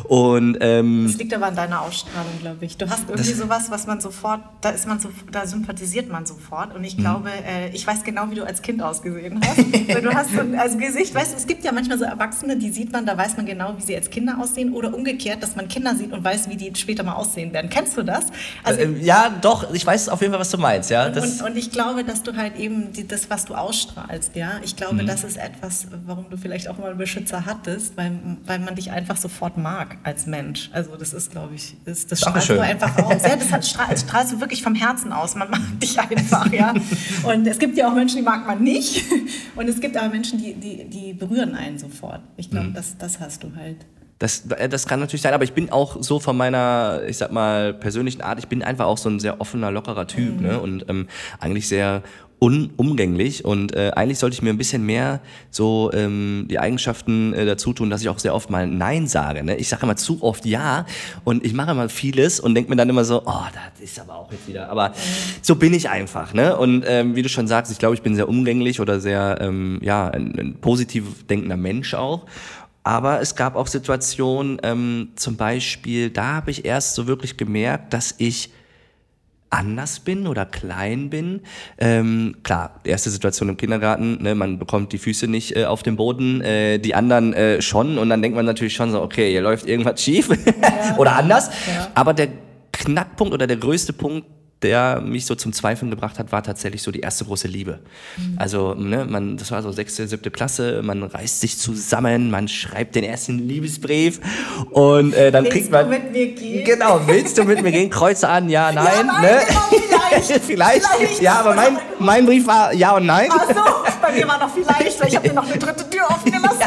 Und ähm, Das liegt aber an deiner Ausstrahlung, glaube ich. Du hast irgendwie sowas, was man sofort, da ist man so, da sympathisiert man sofort. Und Mhm. ich glaube, äh, ich weiß genau, wie du als Kind ausgesehen hast. Du hast so ein also Gesicht, weißt du, es gibt ja manchmal so Erwachsene, die sieht man, da weiß man genau, wie sie als Kinder aussehen. Oder umgekehrt, dass man Kinder sieht und weiß, wie die später mal aussehen werden. Kennst du das? Also, äh, ja, doch, ich weiß auf jeden Fall, was du meinst, ja. Das, und, und ich glaube, dass du halt eben die, das, was du ausstrahlst, ja, ich glaube, Mhm. das ist etwas, warum du vielleicht auch mal einen Beschützer hattest, weil, weil man dich einfach sofort mag als Mensch. Also das ist, glaube ich, das, das strahlst du einfach aus. Ja, das hat, strahl, strahlst du wirklich vom Herzen aus. Man mag dich einfach, ja. Und es gibt ja auch Menschen, die mag man nicht. Und es gibt aber Menschen, die, die, die berühren einen sofort. Ich glaube, Mhm. das, das hast du halt. Das, äh, das kann natürlich sein, aber ich bin auch so von meiner, ich sag mal, persönlichen Art, ich bin einfach auch so ein sehr offener, lockerer Typ, mhm. ne? Und ähm, eigentlich sehr unumgänglich und äh, eigentlich sollte ich mir ein bisschen mehr so ähm, die Eigenschaften äh, dazu tun, dass ich auch sehr oft mal Nein sage. Ne? Ich sage immer zu oft Ja und ich mache immer vieles und denke mir dann immer so, oh, das ist aber auch jetzt wieder. Aber so bin ich einfach. Ne? Und ähm, wie du schon sagst, ich glaube, ich bin sehr umgänglich oder sehr ähm, ja ein, ein positiv denkender Mensch auch. Aber es gab auch Situationen, ähm, zum Beispiel, da habe ich erst so wirklich gemerkt, dass ich anders bin oder klein bin. Ähm, klar, erste Situation im Kindergarten, ne, man bekommt die Füße nicht äh, auf dem Boden, äh, die anderen äh, schon und dann denkt man natürlich schon so, okay, hier läuft irgendwas schief ja. oder anders. Ja. Aber der Knackpunkt oder der größte Punkt der mich so zum Zweifeln gebracht hat, war tatsächlich so die erste große Liebe. Mhm. Also, ne, man, das war so sechste, siebte Klasse, man reißt sich zusammen, man schreibt den ersten Liebesbrief und äh, dann willst kriegt man. Willst du mit mir gehen? Genau, willst du mit mir gehen? Kreuze an, ja, nein. Ja, nein ne? genau, vielleicht. vielleicht. vielleicht. Ja, aber mein, mein Brief war ja und nein. Ach so, bei mir war noch vielleicht, weil ich habe dir noch eine dritte Tür offen gelassen.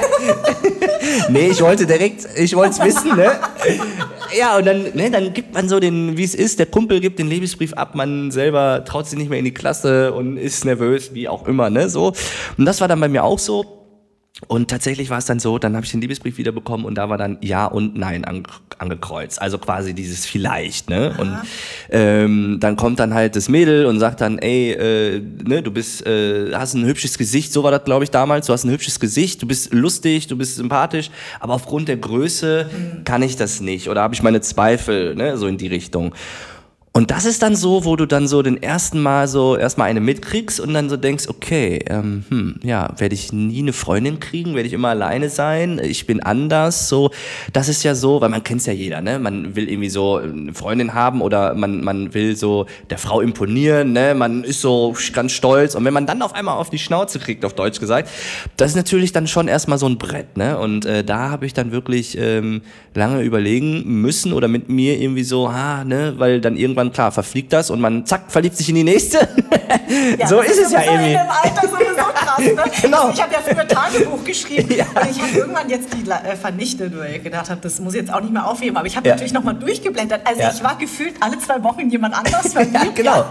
nee, ich wollte direkt, ich wollte es wissen, ne? Ja, und dann, ne, dann gibt man so den, wie es ist, der Kumpel gibt den Liebesbrief ab, man selber traut sich nicht mehr in die Klasse und ist nervös, wie auch immer, ne, so. Und das war dann bei mir auch so. Und tatsächlich war es dann so, dann habe ich den Liebesbrief wiederbekommen und da war dann Ja und Nein ange angekreuzt. Also quasi dieses Vielleicht, ne? Aha. Und ähm, dann kommt dann halt das Mädel und sagt dann, ey, äh, ne, du bist, äh, hast ein hübsches Gesicht, so war das, glaube ich, damals, du hast ein hübsches Gesicht, du bist lustig, du bist sympathisch, aber aufgrund der Größe mhm. kann ich das nicht oder habe ich meine Zweifel, ne, so in die Richtung. Und das ist dann so, wo du dann so den ersten Mal so erstmal eine mitkriegst und dann so denkst, okay, ähm, hm, ja, werde ich nie eine Freundin kriegen, werde ich immer alleine sein, ich bin anders, so. Das ist ja so, weil man kennt's ja jeder, ne? Man will irgendwie so eine Freundin haben oder man, man will so der Frau imponieren, ne? Man ist so ganz stolz und wenn man dann auf einmal auf die Schnauze kriegt, auf Deutsch gesagt, das ist natürlich dann schon erstmal so ein Brett, ne? Und äh, da habe ich dann wirklich ähm, lange überlegen müssen oder mit mir irgendwie so, ah, ne, weil dann irgendwann dann klar, verfliegt das und man zack, verliebt sich in die nächste. Ja, so ist es ja irgendwie. In dem Alter sowieso krass, ne? genau. Ich habe ja früher Tagebuch geschrieben ja. und ich habe irgendwann jetzt die äh, vernichtet, weil ich gedacht habe, das muss ich jetzt auch nicht mehr aufheben. Aber ich habe ja. natürlich nochmal durchgeblättert. Also ich war gefühlt alle zwei Wochen jemand anders verliebt. genau.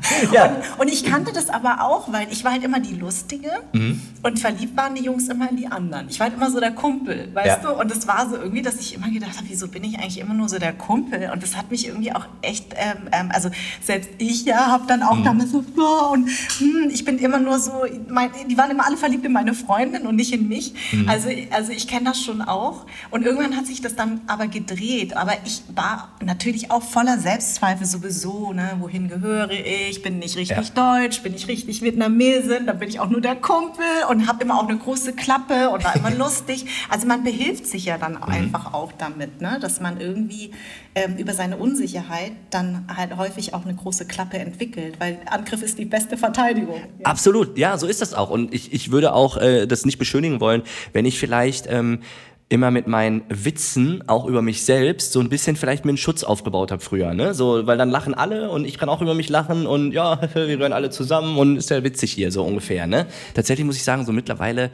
Ja. Und, und, ich kannte das aber auch, weil ich war halt immer die Lustige mhm. und verliebt waren die Jungs immer in die anderen. Ich war halt immer so der Kumpel, weißt ja. du? Und es war so irgendwie, dass ich immer gedacht habe, wieso bin ich eigentlich immer nur so der Kumpel? Und das hat mich irgendwie auch echt, ähm, ähm, also selbst ich ja, habe dann auch mhm. damit so, oh, und hm, ich bin immer nur so, mein, die waren immer alle verliebt in meine Freundin und nicht in mich. Mhm. Also, also ich kenne das schon auch. Und irgendwann hat sich das dann aber gedreht. Aber ich war natürlich auch voller Selbstzweifel sowieso, ne? wohin gehöre ich? Ich bin nicht richtig ja. deutsch, bin ich richtig Vietnamesin, dann bin ich auch nur der Kumpel und habe immer auch eine große Klappe und war immer lustig. Also man behilft sich ja dann mhm. einfach auch damit, ne? dass man irgendwie ähm, über seine Unsicherheit dann halt häufig auch eine große Klappe entwickelt, weil Angriff ist die beste Verteidigung. Ja. Absolut, ja, so ist das auch. Und ich, ich würde auch äh, das nicht beschönigen wollen, wenn ich vielleicht... Ähm, immer mit meinen Witzen auch über mich selbst so ein bisschen vielleicht mir einen Schutz aufgebaut habe früher, ne? So, weil dann lachen alle und ich kann auch über mich lachen und ja, wir gehören alle zusammen und ist ja witzig hier so ungefähr, ne? Tatsächlich muss ich sagen, so mittlerweile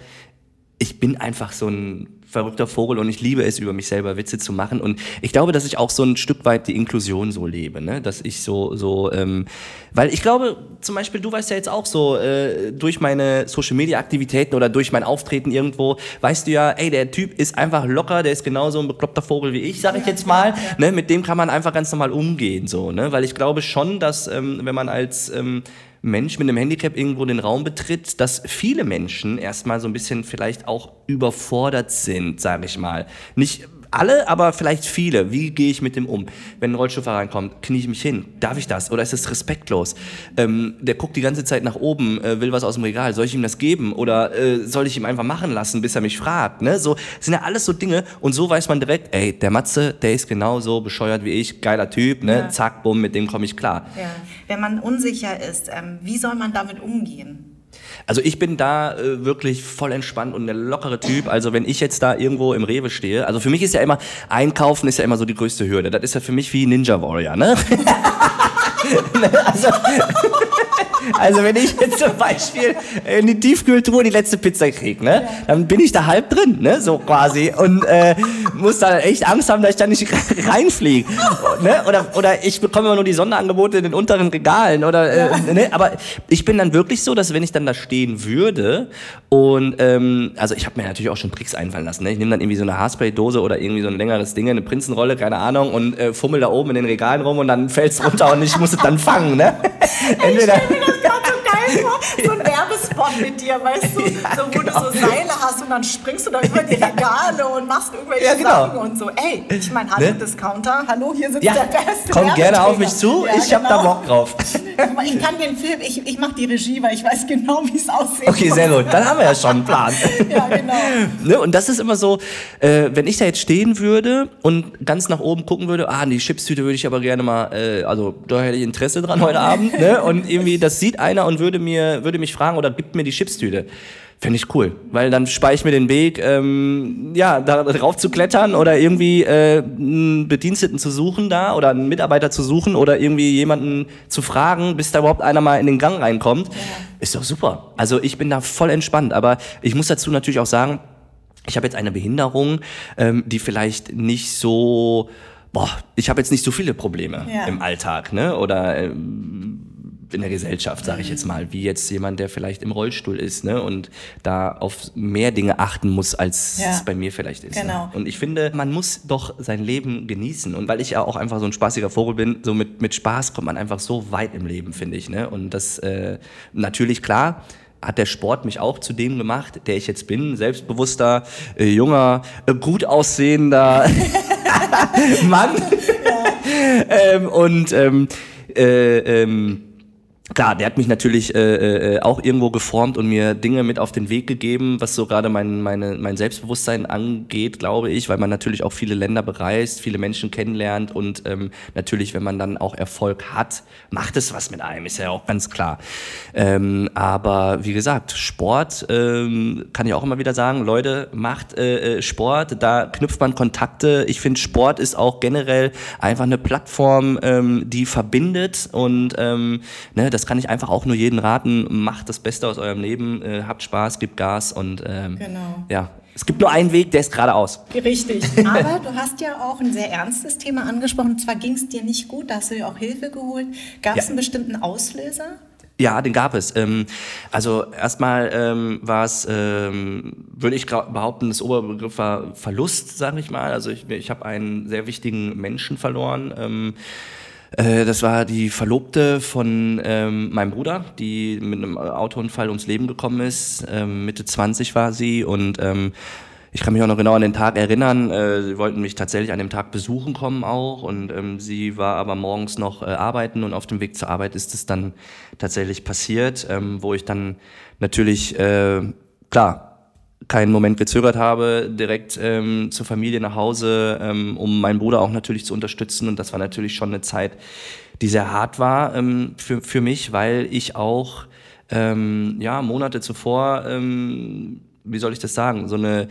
ich bin einfach so ein verrückter Vogel und ich liebe es, über mich selber Witze zu machen. Und ich glaube, dass ich auch so ein Stück weit die Inklusion so lebe, ne? dass ich so, so, ähm, weil ich glaube, zum Beispiel, du weißt ja jetzt auch so, äh, durch meine Social-Media-Aktivitäten oder durch mein Auftreten irgendwo, weißt du ja, ey, der Typ ist einfach locker, der ist genauso ein bekloppter Vogel wie ich, sag ich jetzt mal. Ne? Mit dem kann man einfach ganz normal umgehen, so, ne? weil ich glaube schon, dass ähm, wenn man als ähm, Mensch mit einem Handicap irgendwo den Raum betritt, dass viele Menschen erstmal so ein bisschen vielleicht auch überfordert sind, sage ich mal. Nicht alle, aber vielleicht viele. Wie gehe ich mit dem um? Wenn ein Rollstuhlfahrer reinkommt, knie ich mich hin. Darf ich das? Oder ist es respektlos? Ähm, der guckt die ganze Zeit nach oben, äh, will was aus dem Regal. Soll ich ihm das geben? Oder äh, soll ich ihm einfach machen lassen, bis er mich fragt? Ne? So sind ja alles so Dinge. Und so weiß man direkt, ey, der Matze, der ist genauso bescheuert wie ich, geiler Typ, ne? Ja. Zack, bumm, mit dem komme ich klar. Ja. Wenn man unsicher ist, ähm, wie soll man damit umgehen? Also ich bin da äh, wirklich voll entspannt und der lockere Typ. Also wenn ich jetzt da irgendwo im Rewe stehe, also für mich ist ja immer, einkaufen ist ja immer so die größte Hürde. Das ist ja für mich wie Ninja Warrior, ne? ne also, Also wenn ich jetzt zum Beispiel in die Tiefkühltruhe die letzte Pizza kriege, ne, ja. dann bin ich da halb drin, ne, so quasi. Und äh, muss da echt Angst haben, dass ich da nicht reinfliege. ne? Oder, oder ich bekomme immer nur die Sonderangebote in den unteren Regalen. Oder, äh, ja. ne? Aber ich bin dann wirklich so, dass wenn ich dann da stehen würde und ähm, also ich habe mir natürlich auch schon Tricks einfallen lassen. Ne? Ich nehme dann irgendwie so eine Haarspray-Dose oder irgendwie so ein längeres Ding, eine Prinzenrolle, keine Ahnung, und äh, fummel da oben in den Regalen rum und dann fällt's runter und ich muss es dann fangen. Ne? Entweder so ein Werbespot mit dir, weißt du, ja, so, wo genau. du so Seile hast und dann springst du da über die Regale und machst irgendwelche ja, genau. Sachen und so. Ey, ich meine, hallo ne? Discounter, hallo, hier sitzt ja, der beste Komm gerne auf mich zu, ich genau. hab da Bock drauf. Ich kann den Film, ich, ich mache die Regie, weil ich weiß genau, wie es aussieht. Okay, sehr gut, dann haben wir ja schon einen Plan. ja, genau. Ne? Und das ist immer so, äh, wenn ich da jetzt stehen würde und ganz nach oben gucken würde, ah, die Chipstüte würde ich aber gerne mal, äh, also da hätte ich Interesse dran heute Abend, ne? und irgendwie, das sieht einer und würde mir, würde mich fragen oder gibt mir die Chipstüte. Fände ich cool, weil dann spare ich mir den Weg, ähm, ja, darauf zu klettern oder irgendwie äh, einen Bediensteten zu suchen da oder einen Mitarbeiter zu suchen oder irgendwie jemanden zu fragen, bis da überhaupt einer mal in den Gang reinkommt. Ja. Ist doch super. Also ich bin da voll entspannt, aber ich muss dazu natürlich auch sagen, ich habe jetzt eine Behinderung, ähm, die vielleicht nicht so boah, ich habe jetzt nicht so viele Probleme ja. im Alltag, ne? Oder ähm, in der Gesellschaft, sage ich jetzt mal, wie jetzt jemand, der vielleicht im Rollstuhl ist ne, und da auf mehr Dinge achten muss, als ja, es bei mir vielleicht ist. Ne? Genau. Ne? Und ich finde, man muss doch sein Leben genießen. Und weil ich ja auch einfach so ein spaßiger Vogel bin, so mit, mit Spaß kommt man einfach so weit im Leben, finde ich. Ne? Und das äh, natürlich klar hat der Sport mich auch zu dem gemacht, der ich jetzt bin. Selbstbewusster, äh, junger, äh, gut aussehender Mann. ähm, und ähm, äh, ähm, Klar, der hat mich natürlich äh, äh, auch irgendwo geformt und mir Dinge mit auf den Weg gegeben, was so gerade mein, meine, mein Selbstbewusstsein angeht, glaube ich, weil man natürlich auch viele Länder bereist, viele Menschen kennenlernt und ähm, natürlich, wenn man dann auch Erfolg hat, macht es was mit einem, ist ja auch ganz klar. Ähm, aber wie gesagt, Sport ähm, kann ich auch immer wieder sagen, Leute, macht äh, äh Sport, da knüpft man Kontakte. Ich finde, Sport ist auch generell einfach eine Plattform, ähm, die verbindet und ähm, ne, das kann ich einfach auch nur jedem raten. Macht das Beste aus eurem Leben, äh, habt Spaß, gebt Gas und ähm, genau. ja, es gibt nur einen Weg, der ist geradeaus. Richtig. Aber du hast ja auch ein sehr ernstes Thema angesprochen. Und zwar ging es dir nicht gut, da hast du dir auch Hilfe geholt. Gab es ja. einen bestimmten Auslöser? Ja, den gab es. Ähm, also erstmal ähm, war es, ähm, würde ich behaupten, das Oberbegriff war Verlust, sage ich mal. Also ich, ich habe einen sehr wichtigen Menschen verloren. Ähm, äh, das war die Verlobte von ähm, meinem Bruder, die mit einem Autounfall ums Leben gekommen ist. Ähm, Mitte 20 war sie und ähm, ich kann mich auch noch genau an den Tag erinnern. Äh, sie wollten mich tatsächlich an dem Tag besuchen kommen auch und ähm, sie war aber morgens noch äh, arbeiten und auf dem Weg zur Arbeit ist es dann tatsächlich passiert, ähm, wo ich dann natürlich äh, klar keinen Moment gezögert habe, direkt ähm, zur Familie nach Hause, ähm, um meinen Bruder auch natürlich zu unterstützen. Und das war natürlich schon eine Zeit, die sehr hart war ähm, für, für mich, weil ich auch ähm, ja Monate zuvor, ähm, wie soll ich das sagen, so eine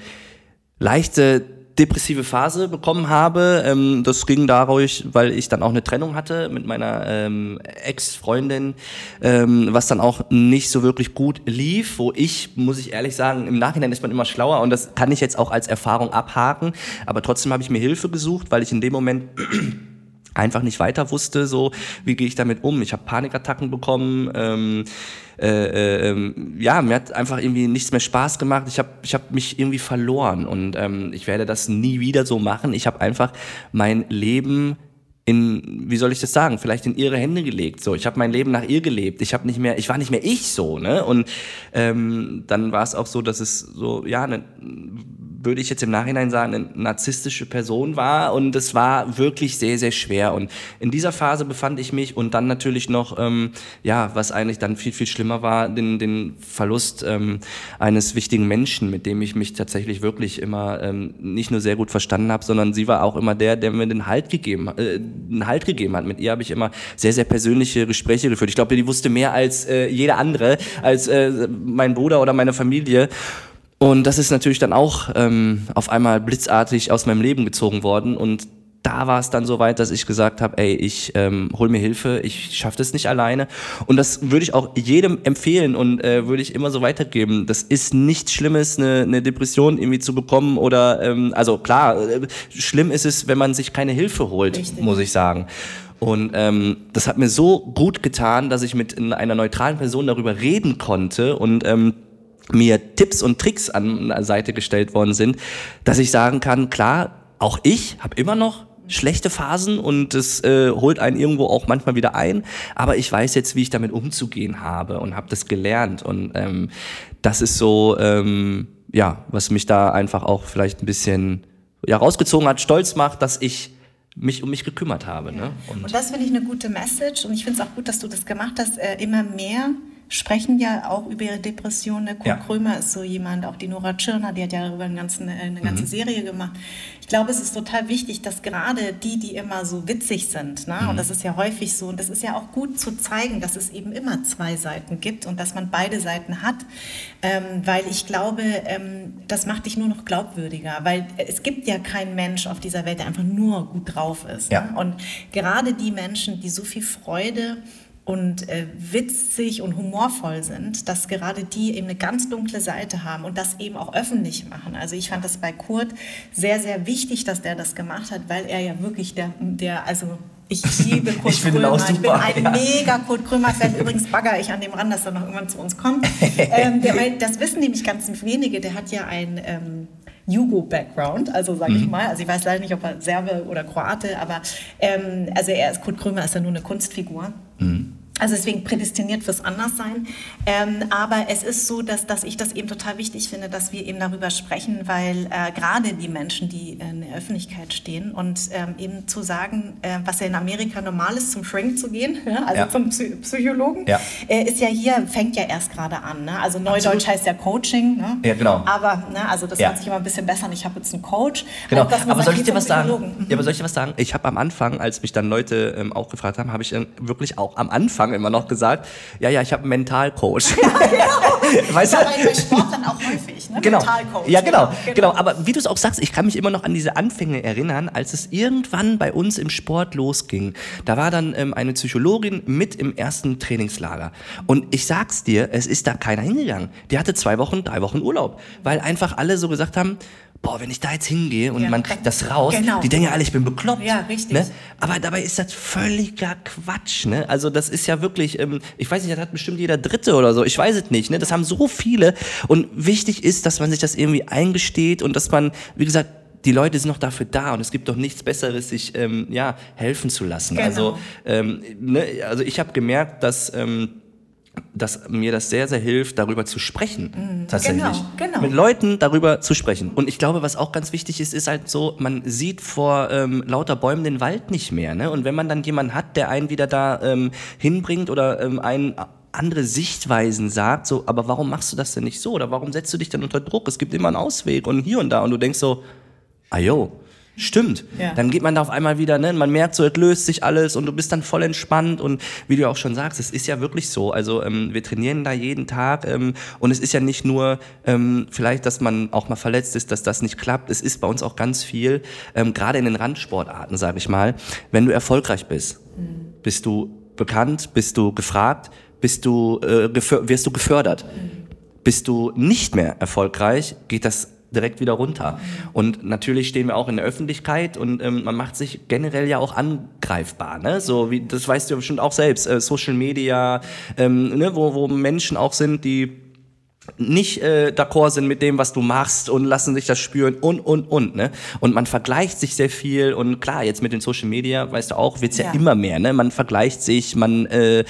leichte depressive Phase bekommen habe. Ähm, das ging dadurch, weil ich dann auch eine Trennung hatte mit meiner ähm, Ex-Freundin, ähm, was dann auch nicht so wirklich gut lief, wo ich, muss ich ehrlich sagen, im Nachhinein ist man immer schlauer und das kann ich jetzt auch als Erfahrung abhaken. Aber trotzdem habe ich mir Hilfe gesucht, weil ich in dem Moment einfach nicht weiter wusste, so wie gehe ich damit um. Ich habe Panikattacken bekommen. Ähm, äh, äh, ähm, ja, mir hat einfach irgendwie nichts mehr Spaß gemacht. Ich habe ich hab mich irgendwie verloren und ähm, ich werde das nie wieder so machen. Ich habe einfach mein Leben in, wie soll ich das sagen, vielleicht in ihre Hände gelegt. So, ich habe mein Leben nach ihr gelebt. Ich habe nicht mehr, ich war nicht mehr ich so, ne? Und ähm, dann war es auch so, dass es so, ja, ne, würde ich jetzt im Nachhinein sagen, eine narzisstische Person war und es war wirklich sehr, sehr schwer. Und in dieser Phase befand ich mich und dann natürlich noch, ähm, ja, was eigentlich dann viel, viel schlimmer war, den, den Verlust ähm, eines wichtigen Menschen, mit dem ich mich tatsächlich wirklich immer ähm, nicht nur sehr gut verstanden habe, sondern sie war auch immer der, der mir den Halt gegeben, äh, einen Halt gegeben hat. Mit ihr habe ich immer sehr, sehr persönliche Gespräche geführt. Ich glaube, die wusste mehr als äh, jeder andere, als äh, mein Bruder oder meine Familie. Und das ist natürlich dann auch ähm, auf einmal blitzartig aus meinem Leben gezogen worden und da war es dann so weit, dass ich gesagt habe, ey, ich ähm, hol mir Hilfe, ich schaffe das nicht alleine. Und das würde ich auch jedem empfehlen und äh, würde ich immer so weitergeben. Das ist nichts Schlimmes, eine, eine Depression irgendwie zu bekommen oder, ähm, also klar, äh, schlimm ist es, wenn man sich keine Hilfe holt, Richtig. muss ich sagen. Und ähm, das hat mir so gut getan, dass ich mit einer neutralen Person darüber reden konnte und ähm, mir Tipps und Tricks an der Seite gestellt worden sind, dass ich sagen kann, klar, auch ich habe immer noch schlechte Phasen und es äh, holt einen irgendwo auch manchmal wieder ein. Aber ich weiß jetzt, wie ich damit umzugehen habe und habe das gelernt. Und ähm, das ist so, ähm, ja, was mich da einfach auch vielleicht ein bisschen ja, rausgezogen hat, stolz macht, dass ich mich um mich gekümmert habe. Ne? Und, und das finde ich eine gute Message und ich finde es auch gut, dass du das gemacht hast, äh, immer mehr sprechen ja auch über ihre Depressionen. Kurt ja. Krömer ist so jemand, auch die Nora Tschirner, die hat ja darüber eine ganze, eine ganze mhm. Serie gemacht. Ich glaube, es ist total wichtig, dass gerade die, die immer so witzig sind, ne? Mhm. und das ist ja häufig so, und das ist ja auch gut zu zeigen, dass es eben immer zwei Seiten gibt und dass man beide Seiten hat, ähm, weil ich glaube, ähm, das macht dich nur noch glaubwürdiger, weil es gibt ja keinen Mensch auf dieser Welt, der einfach nur gut drauf ist. Ja. Ne? Und gerade die Menschen, die so viel Freude und äh, witzig und humorvoll sind, dass gerade die eben eine ganz dunkle Seite haben und das eben auch öffentlich machen. Also ich fand das bei Kurt sehr, sehr wichtig, dass der das gemacht hat, weil er ja wirklich der, der also ich liebe Kurt ich Krömer. ich bin ein ja. mega Kurt Krömer-Fan. Übrigens bagger ich an dem ran, dass er noch irgendwann zu uns kommt. ähm, der, das wissen nämlich ganz wenige. Der hat ja ein ähm, Jugo-Background, also sage mhm. ich mal. Also ich weiß leider nicht, ob er Serbe oder Kroate, aber ähm, also er ist Kurt Krömer ist ja nur eine Kunstfigur. Mhm. Also deswegen prädestiniert fürs Anderssein. Ähm, aber es ist so, dass, dass ich das eben total wichtig finde, dass wir eben darüber sprechen, weil äh, gerade die Menschen, die in der Öffentlichkeit stehen und ähm, eben zu sagen, äh, was ja in Amerika normal ist, zum Shrink zu gehen, ja, also ja. zum Psy Psychologen, ja. Äh, ist ja hier, fängt ja erst gerade an. Ne? Also Neudeutsch Absolut. heißt ja Coaching. Ne? Ja, genau. Aber, ne, also das hört sich immer ein bisschen besser an. Ich habe jetzt einen Coach. Genau. aber soll ich dir was sagen? Mhm. Ja, aber soll ich dir was sagen? Ich habe am Anfang, als mich dann Leute ähm, auch gefragt haben, habe ich wirklich auch am Anfang Anfang immer noch gesagt, ja, ja, ich habe einen Mentalcoach. Ja, genau. weißt du? bei Sport dann auch häufig, ne? Genau. Mentalcoach. Ja, genau, genau. genau. Aber wie du es auch sagst, ich kann mich immer noch an diese Anfänge erinnern, als es irgendwann bei uns im Sport losging. Da war dann ähm, eine Psychologin mit im ersten Trainingslager. Und ich sag's dir, es ist da keiner hingegangen. Die hatte zwei Wochen, drei Wochen Urlaub, weil einfach alle so gesagt haben, boah, wenn ich da jetzt hingehe und ja. man kriegt das raus, genau. die denken ja alle, ich bin bekloppt. Ja, richtig. Ne? Aber dabei ist das völliger Quatsch. Ne? Also das ist ja wirklich, ähm, ich weiß nicht, das hat bestimmt jeder Dritte oder so, ich weiß es nicht. Ne? Das haben so viele und wichtig ist, dass man sich das irgendwie eingesteht und dass man, wie gesagt, die Leute sind noch dafür da und es gibt doch nichts Besseres, sich ähm, ja helfen zu lassen. Genau. Also, ähm, ne, also ich habe gemerkt, dass ähm, dass mir das sehr, sehr hilft, darüber zu sprechen. Mhm. Tatsächlich. Genau, genau. Mit Leuten darüber zu sprechen. Und ich glaube, was auch ganz wichtig ist, ist halt so, man sieht vor ähm, lauter Bäumen den Wald nicht mehr. Ne? Und wenn man dann jemanden hat, der einen wieder da ähm, hinbringt oder ähm, einen andere Sichtweisen sagt, so, aber warum machst du das denn nicht so? Oder warum setzt du dich denn unter Druck? Es gibt immer einen Ausweg und hier und da. Und du denkst so, ah jo, Stimmt. Ja. Dann geht man da auf einmal wieder, ne? man merkt so, es löst sich alles und du bist dann voll entspannt und wie du auch schon sagst, es ist ja wirklich so. Also ähm, wir trainieren da jeden Tag ähm, und es ist ja nicht nur ähm, vielleicht, dass man auch mal verletzt ist, dass das nicht klappt. Es ist bei uns auch ganz viel, ähm, gerade in den Randsportarten, sage ich mal, wenn du erfolgreich bist, mhm. bist du bekannt, bist du gefragt, bist du, äh, wirst du gefördert. Mhm. Bist du nicht mehr erfolgreich, geht das direkt wieder runter. Und natürlich stehen wir auch in der Öffentlichkeit und ähm, man macht sich generell ja auch angreifbar. Ne? So wie das weißt du ja bestimmt auch selbst. Äh, Social Media, ähm, ne? wo, wo Menschen auch sind, die nicht äh, d'accord sind mit dem, was du machst und lassen sich das spüren und, und, und. Ne? Und man vergleicht sich sehr viel und klar, jetzt mit den Social Media, weißt du auch, wird's ja. ja immer mehr. Ne? Man vergleicht sich, man äh,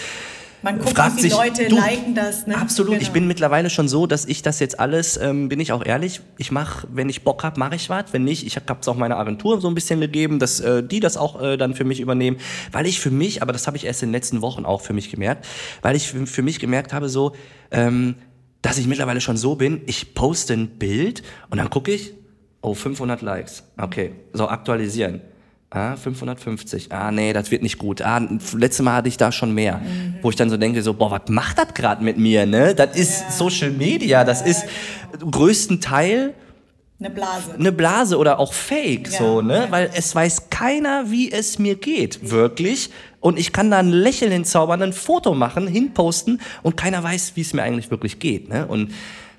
man guckt, fragt wie viele Leute du, liken das. Ne? Absolut. Genau. Ich bin mittlerweile schon so, dass ich das jetzt alles, ähm, bin ich auch ehrlich, ich mache, wenn ich Bock habe, mache ich was. Wenn nicht, ich habe es auch meiner Agentur so ein bisschen gegeben, dass äh, die das auch äh, dann für mich übernehmen. Weil ich für mich, aber das habe ich erst in den letzten Wochen auch für mich gemerkt, weil ich für, für mich gemerkt habe, so, ähm, dass ich mittlerweile schon so bin, ich poste ein Bild und dann gucke ich, oh, 500 Likes. Okay, so aktualisieren. Ah, 550. Ah, nee, das wird nicht gut. Ah, letztes Mal hatte ich da schon mehr. Mhm. Wo ich dann so denke, so, boah, was macht das gerade mit mir, ne? Das ist ja. Social Media, das ja. ist größten Teil eine Blase. Eine Blase oder auch Fake, ja, so, ne? Weil es weiß keiner, wie es mir geht, wirklich. Und ich kann da ein Lächeln hinzaubern, ein Foto machen, hinposten und keiner weiß, wie es mir eigentlich wirklich geht, ne? Und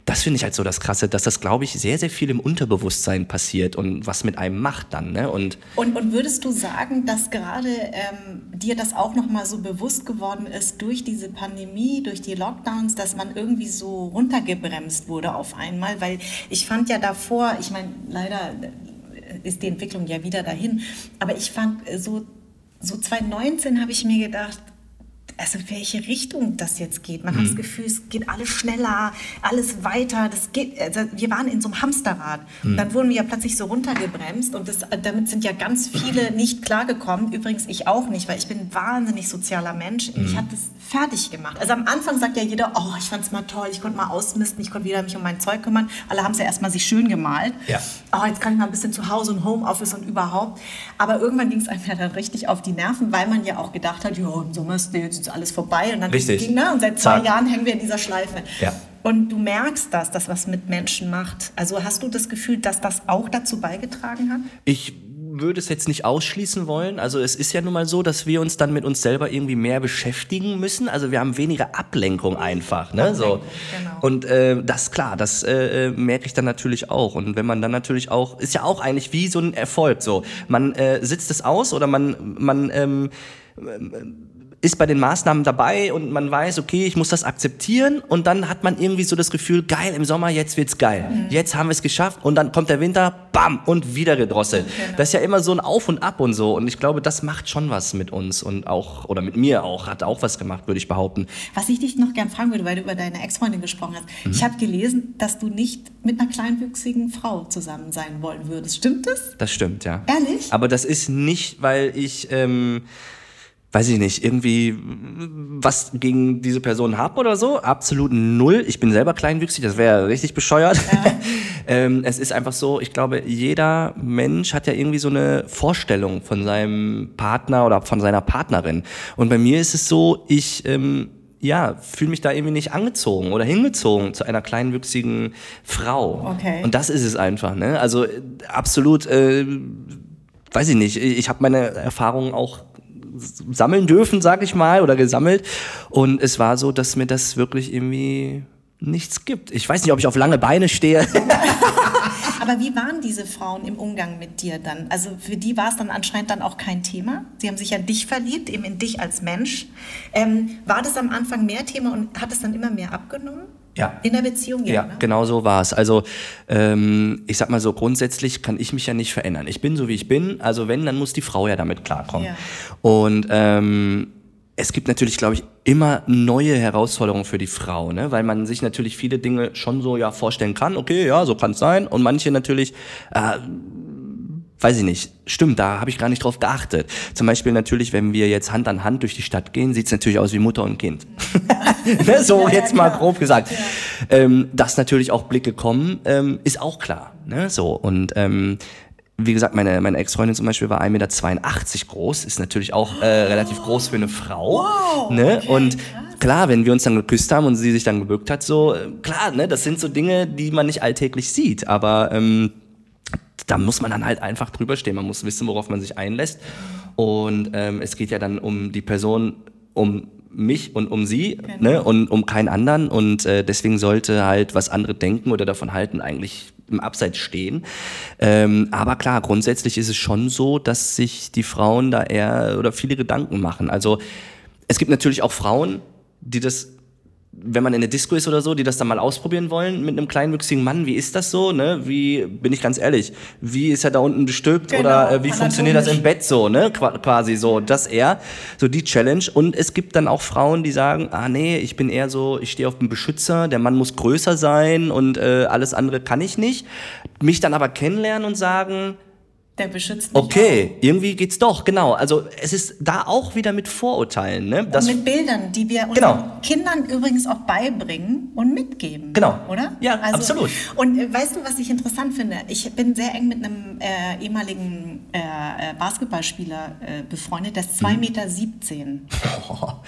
das finde ich halt so das Krasse, dass das, glaube ich, sehr, sehr viel im Unterbewusstsein passiert und was mit einem macht dann. Ne? Und, und, und würdest du sagen, dass gerade ähm, dir das auch nochmal so bewusst geworden ist durch diese Pandemie, durch die Lockdowns, dass man irgendwie so runtergebremst wurde auf einmal? Weil ich fand ja davor, ich meine, leider ist die Entwicklung ja wieder dahin, aber ich fand so, so 2019 habe ich mir gedacht, also welche Richtung das jetzt geht. Man mhm. hat das mhm. Gefühl, es geht alles schneller, alles weiter. Das geht, also wir waren in so einem Hamsterrad. Mhm. Dann wurden wir ja plötzlich so runtergebremst und das, damit sind ja ganz viele nicht klargekommen. Übrigens ich auch nicht, weil ich bin ein wahnsinnig sozialer Mensch. Mhm. Ich habe das fertig gemacht. Also am Anfang sagt ja jeder, oh, ich fand es mal toll, ich konnte mal ausmisten, ich konnte wieder mich um mein Zeug kümmern. Alle haben es ja erstmal sich schön gemalt. Ja. Oh, jetzt kann ich mal ein bisschen zu Hause und Homeoffice und überhaupt. Aber irgendwann ging es einem ja dann richtig auf die Nerven, weil man ja auch gedacht hat, ja, im Sommer ist jetzt alles vorbei und dann Richtig. ging, ne? und seit zwei Zack. Jahren hängen wir in dieser Schleife. Ja. Und du merkst das, dass was mit Menschen macht. Also hast du das Gefühl, dass das auch dazu beigetragen hat? Ich würde es jetzt nicht ausschließen wollen. Also es ist ja nun mal so, dass wir uns dann mit uns selber irgendwie mehr beschäftigen müssen. Also wir haben weniger Ablenkung einfach. Ne? so. Genau. Und äh, das klar, das äh, äh, merke ich dann natürlich auch. Und wenn man dann natürlich auch, ist ja auch eigentlich wie so ein Erfolg. So, man äh, sitzt es aus oder man man ähm, ist bei den Maßnahmen dabei und man weiß, okay, ich muss das akzeptieren und dann hat man irgendwie so das Gefühl, geil, im Sommer, jetzt wird's geil. Mhm. Jetzt haben wir es geschafft und dann kommt der Winter, bam, und wieder gedrosselt. Genau. Das ist ja immer so ein Auf und Ab und so und ich glaube, das macht schon was mit uns und auch, oder mit mir auch, hat auch was gemacht, würde ich behaupten. Was ich dich noch gern fragen würde, weil du über deine Ex-Freundin gesprochen hast. Mhm. Ich habe gelesen, dass du nicht mit einer kleinwüchsigen Frau zusammen sein wollen würdest. Stimmt das? Das stimmt, ja. Ehrlich? Aber das ist nicht, weil ich... Ähm, weiß ich nicht, irgendwie was gegen diese Person habe oder so. Absolut null. Ich bin selber kleinwüchsig, das wäre richtig bescheuert. Ja. ähm, es ist einfach so, ich glaube, jeder Mensch hat ja irgendwie so eine Vorstellung von seinem Partner oder von seiner Partnerin. Und bei mir ist es so, ich ähm, ja, fühle mich da irgendwie nicht angezogen oder hingezogen zu einer kleinwüchsigen Frau. Okay. Und das ist es einfach. Ne? Also absolut, äh, weiß ich nicht. Ich habe meine Erfahrungen auch sammeln dürfen, sag ich mal, oder gesammelt. Und es war so, dass mir das wirklich irgendwie nichts gibt. Ich weiß nicht, ob ich auf lange Beine stehe. Aber wie waren diese Frauen im Umgang mit dir dann? Also für die war es dann anscheinend dann auch kein Thema. Sie haben sich an dich verliebt, eben in dich als Mensch. Ähm, war das am Anfang mehr Thema und hat es dann immer mehr abgenommen? Ja. In der Beziehung, ja. Ja, ne? genau so war es. Also ähm, ich sag mal so, grundsätzlich kann ich mich ja nicht verändern. Ich bin so, wie ich bin. Also wenn, dann muss die Frau ja damit klarkommen. Ja. Und ähm, es gibt natürlich, glaube ich, immer neue Herausforderungen für die Frau, ne? weil man sich natürlich viele Dinge schon so ja vorstellen kann. Okay, ja, so kann es sein. Und manche natürlich äh, weiß ich nicht, stimmt, da habe ich gar nicht drauf geachtet. Zum Beispiel natürlich, wenn wir jetzt Hand an Hand durch die Stadt gehen, sieht's natürlich aus wie Mutter und Kind. ne, so jetzt mal grob gesagt. Ähm, dass natürlich auch Blicke kommen, ähm, ist auch klar. Ne? So, und ähm, wie gesagt, meine, meine Ex-Freundin zum Beispiel war 1,82 Meter groß, ist natürlich auch äh, relativ groß für eine Frau. Wow, ne? Okay, und klar, wenn wir uns dann geküsst haben und sie sich dann gebückt hat, so, äh, klar, ne, das sind so Dinge, die man nicht alltäglich sieht, aber ähm, da muss man dann halt einfach drüber stehen. Man muss wissen, worauf man sich einlässt. Und ähm, es geht ja dann um die Person, um mich und um sie genau. ne, und um keinen anderen. Und äh, deswegen sollte halt, was andere denken oder davon halten, eigentlich im Abseits stehen. Ähm, aber klar, grundsätzlich ist es schon so, dass sich die Frauen da eher oder viele Gedanken machen. Also es gibt natürlich auch Frauen, die das wenn man in der Disco ist oder so, die das dann mal ausprobieren wollen mit einem kleinwüchsigen Mann, wie ist das so, ne? Wie, bin ich ganz ehrlich, wie ist er da unten bestückt genau, oder äh, wie funktioniert das im Bett so, ne? Qu quasi so, das eher, so die Challenge. Und es gibt dann auch Frauen, die sagen, ah nee, ich bin eher so, ich stehe auf dem Beschützer, der Mann muss größer sein und äh, alles andere kann ich nicht. Mich dann aber kennenlernen und sagen, der beschützt mich Okay, auch. irgendwie geht's doch, genau. Also es ist da auch wieder mit Vorurteilen. Ne? Das und mit Bildern, die wir genau. Kindern übrigens auch beibringen und mitgeben. Genau. Oder? Ja, also, absolut. Und äh, weißt du, was ich interessant finde? Ich bin sehr eng mit einem äh, ehemaligen äh, äh Basketballspieler äh, befreundet, der ist 2,17 mhm. Meter.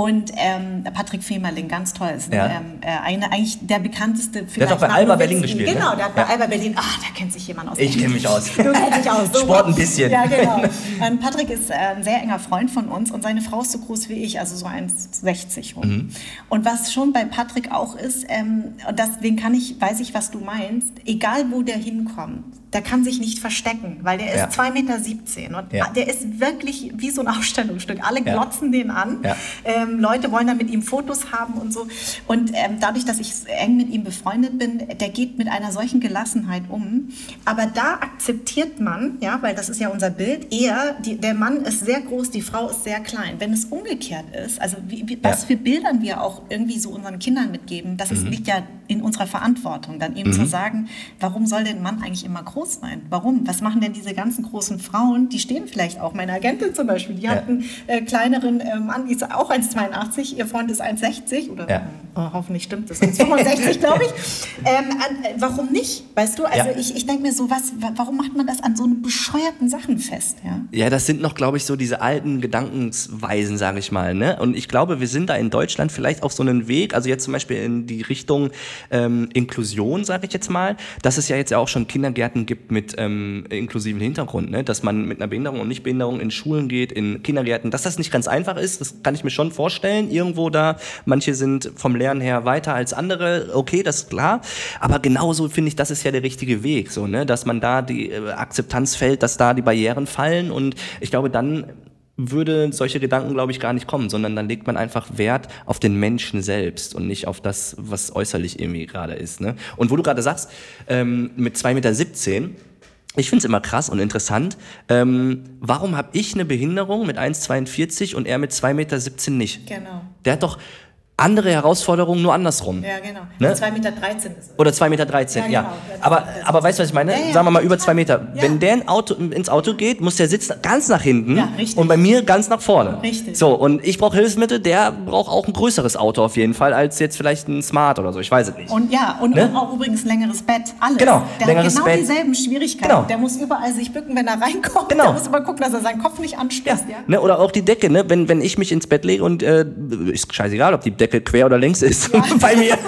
Und ähm, Patrick Femerling, ganz toll, ist Ja. ähm, äh, eine, eigentlich der bekannteste. Der hat doch bei Alba. Berlin gespielt, ne? Genau, der hat bei Ja. Alba Berlin. Ah, da kennt sich jemand aus. Ich kenne mich aus. Du kennst dich aus. super. Sport ein bisschen. Ja, genau. Und Patrick ist äh, ein sehr enger Freund von uns und seine Frau ist so groß wie ich, also so 1,60 rum. Mhm. Und was schon bei Patrick auch ist, ähm, und deswegen kann ich, weiß ich, was du meinst, egal wo der hinkommt, der kann sich nicht verstecken, weil der Ja. ist 2,17 Meter und Ja. der ist wirklich wie so ein Ausstellungsstück. Alle Ja. glotzen den an. Ja. Ähm, Leute wollen dann mit ihm Fotos haben und so. Und ähm, dadurch, dass ich eng mit ihm befreundet bin, der geht mit einer solchen Gelassenheit um. Aber da akzeptiert man, ja, weil das ist ja unser Bild, eher, die, der Mann ist sehr groß, die Frau ist sehr klein. Wenn es umgekehrt ist, also wie, wie, was Ja. für Bildern wir auch irgendwie so unseren Kindern mitgeben, das Mhm. ist, liegt ja in unserer Verantwortung, dann eben zu sagen, warum soll denn ein Mann eigentlich immer groß sein? Warum? Was machen denn diese ganzen großen Frauen? Die stehen vielleicht auch. Meine Agentin zum Beispiel, die hat einen äh, kleineren äh, Mann, die ist auch 1,82, ihr Freund ist 1,60 oder Ja. oh, hoffentlich stimmt das, 1,65 glaube ich. Ähm, an, äh, warum nicht? Weißt du, also Ja. ich, ich denke mir so, was, wa- warum macht man das an so bescheuerten Sachen fest? Ja? Ja, das sind noch, glaube ich, so diese alten Gedankensweisen, sage ich mal. Ne? Und ich glaube, wir sind da in Deutschland vielleicht auf so einem Weg, also jetzt zum Beispiel in die Richtung ähm, Inklusion, sage ich jetzt mal, dass es ja jetzt ja auch schon Kindergärten gibt mit ähm, inklusivem Hintergrund, ne? dass man mit einer Behinderung und Nichtbehinderung in Schulen geht, in Kindergärten, dass das nicht ganz einfach ist, das kann ich mir schon vorstellen. Irgendwo da, manche sind vom Lernen her weiter als andere, okay, das ist klar. Aber genauso finde ich, das ist ja der richtige Weg, so, ne? dass man da die äh, Akzeptanz fällt, dass da die Barrieren fallen und ich glaube, dann würde solche Gedanken, glaube ich, gar nicht kommen, sondern dann legt man einfach Wert auf den Menschen selbst und nicht auf das, was äußerlich irgendwie gerade ist. Ne? Und wo du gerade sagst, ähm, mit 2,17 Meter, ich finde es immer krass und interessant, ähm, warum habe ich eine Behinderung mit 1,42 und er mit 2,17 Meter nicht? Genau. Der hat doch andere Herausforderungen, nur andersrum. Ja, genau. Ne? 2,13 Meter ist es. Oder 2,13 Meter, Ja, ja. genau. Aber, aber weißt du, was ich meine? Ja, ja, Sagen wir mal über total. zwei Meter. Ja. Wenn der in Auto, ins Auto geht, muss der Sitz ganz nach hinten Ja, richtig. und bei mir ganz nach vorne. Richtig. So, und ich brauche Hilfsmittel, der braucht auch ein größeres Auto auf jeden Fall, als jetzt vielleicht ein Smart oder so. Ich weiß es nicht. Und ja, und Ne? auch übrigens längeres Bett, alles. Genau, der längeres hat genau Bett. dieselben Schwierigkeiten. Genau. Der muss überall sich bücken, wenn er reinkommt. Genau. Der muss immer gucken, dass er seinen Kopf nicht anstößt. Ja. Ne, oder auch die Decke, ne? wenn, wenn ich mich ins Bett lege und äh, ist scheißegal, ob die Decke quer oder längs ist. bei mir.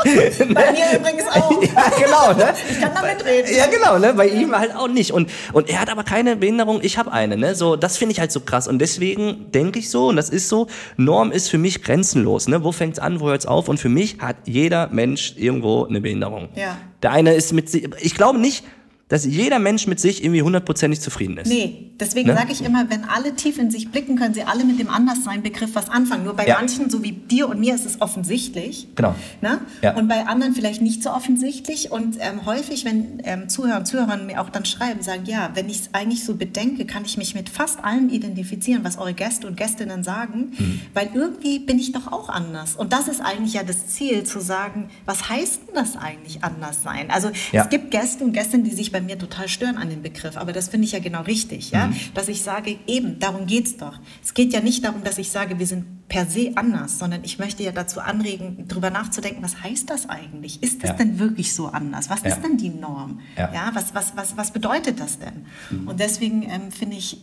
Bei mir übrigens auch. ja, genau, ne? Ich kann da mitreden. Ja, genau, ne? Bei ihm halt auch nicht. Und, und er hat aber keine Behinderung, ich habe eine, ne? So, das finde ich halt so krass. Und deswegen denke ich so, und das ist so, Norm ist für mich grenzenlos, ne? Wo fängt's an, wo hört's auf? Und für mich hat jeder Mensch irgendwo eine Behinderung. Ja. Der eine ist mit sich, ich glaube nicht, dass jeder Mensch mit sich irgendwie hundertprozentig zufrieden ist. Nee, deswegen Ne? sage ich immer, wenn alle tief in sich blicken, können sie alle mit dem Anderssein-Begriff was anfangen. Nur bei Ja. manchen, so wie dir und mir, ist es offensichtlich. Genau. Ne? Ja. Und bei anderen vielleicht nicht so offensichtlich. Und ähm, häufig, wenn ähm, Zuhörer und Zuhörerinnen mir auch dann schreiben, sagen, ja, wenn ich es eigentlich so bedenke, kann ich mich mit fast allem identifizieren, was eure Gäste und Gästinnen sagen, Mhm. weil irgendwie bin ich doch auch anders. Und das ist eigentlich ja das Ziel, zu sagen, was heißt denn das eigentlich anders sein? Also Ja. es gibt Gäste und Gästinnen, die sich bei mir total stören an dem Begriff, aber das finde ich ja genau richtig, ja? Mhm. dass ich sage, eben, darum geht es doch. Es geht ja nicht darum, dass ich sage, wir sind per se anders, sondern ich möchte ja dazu anregen, darüber nachzudenken, was heißt das eigentlich? Ist das Ja. denn wirklich so anders? Was Ja. ist denn die Norm? Ja. was, was, was, was bedeutet das denn? Und deswegen ähm, finde ich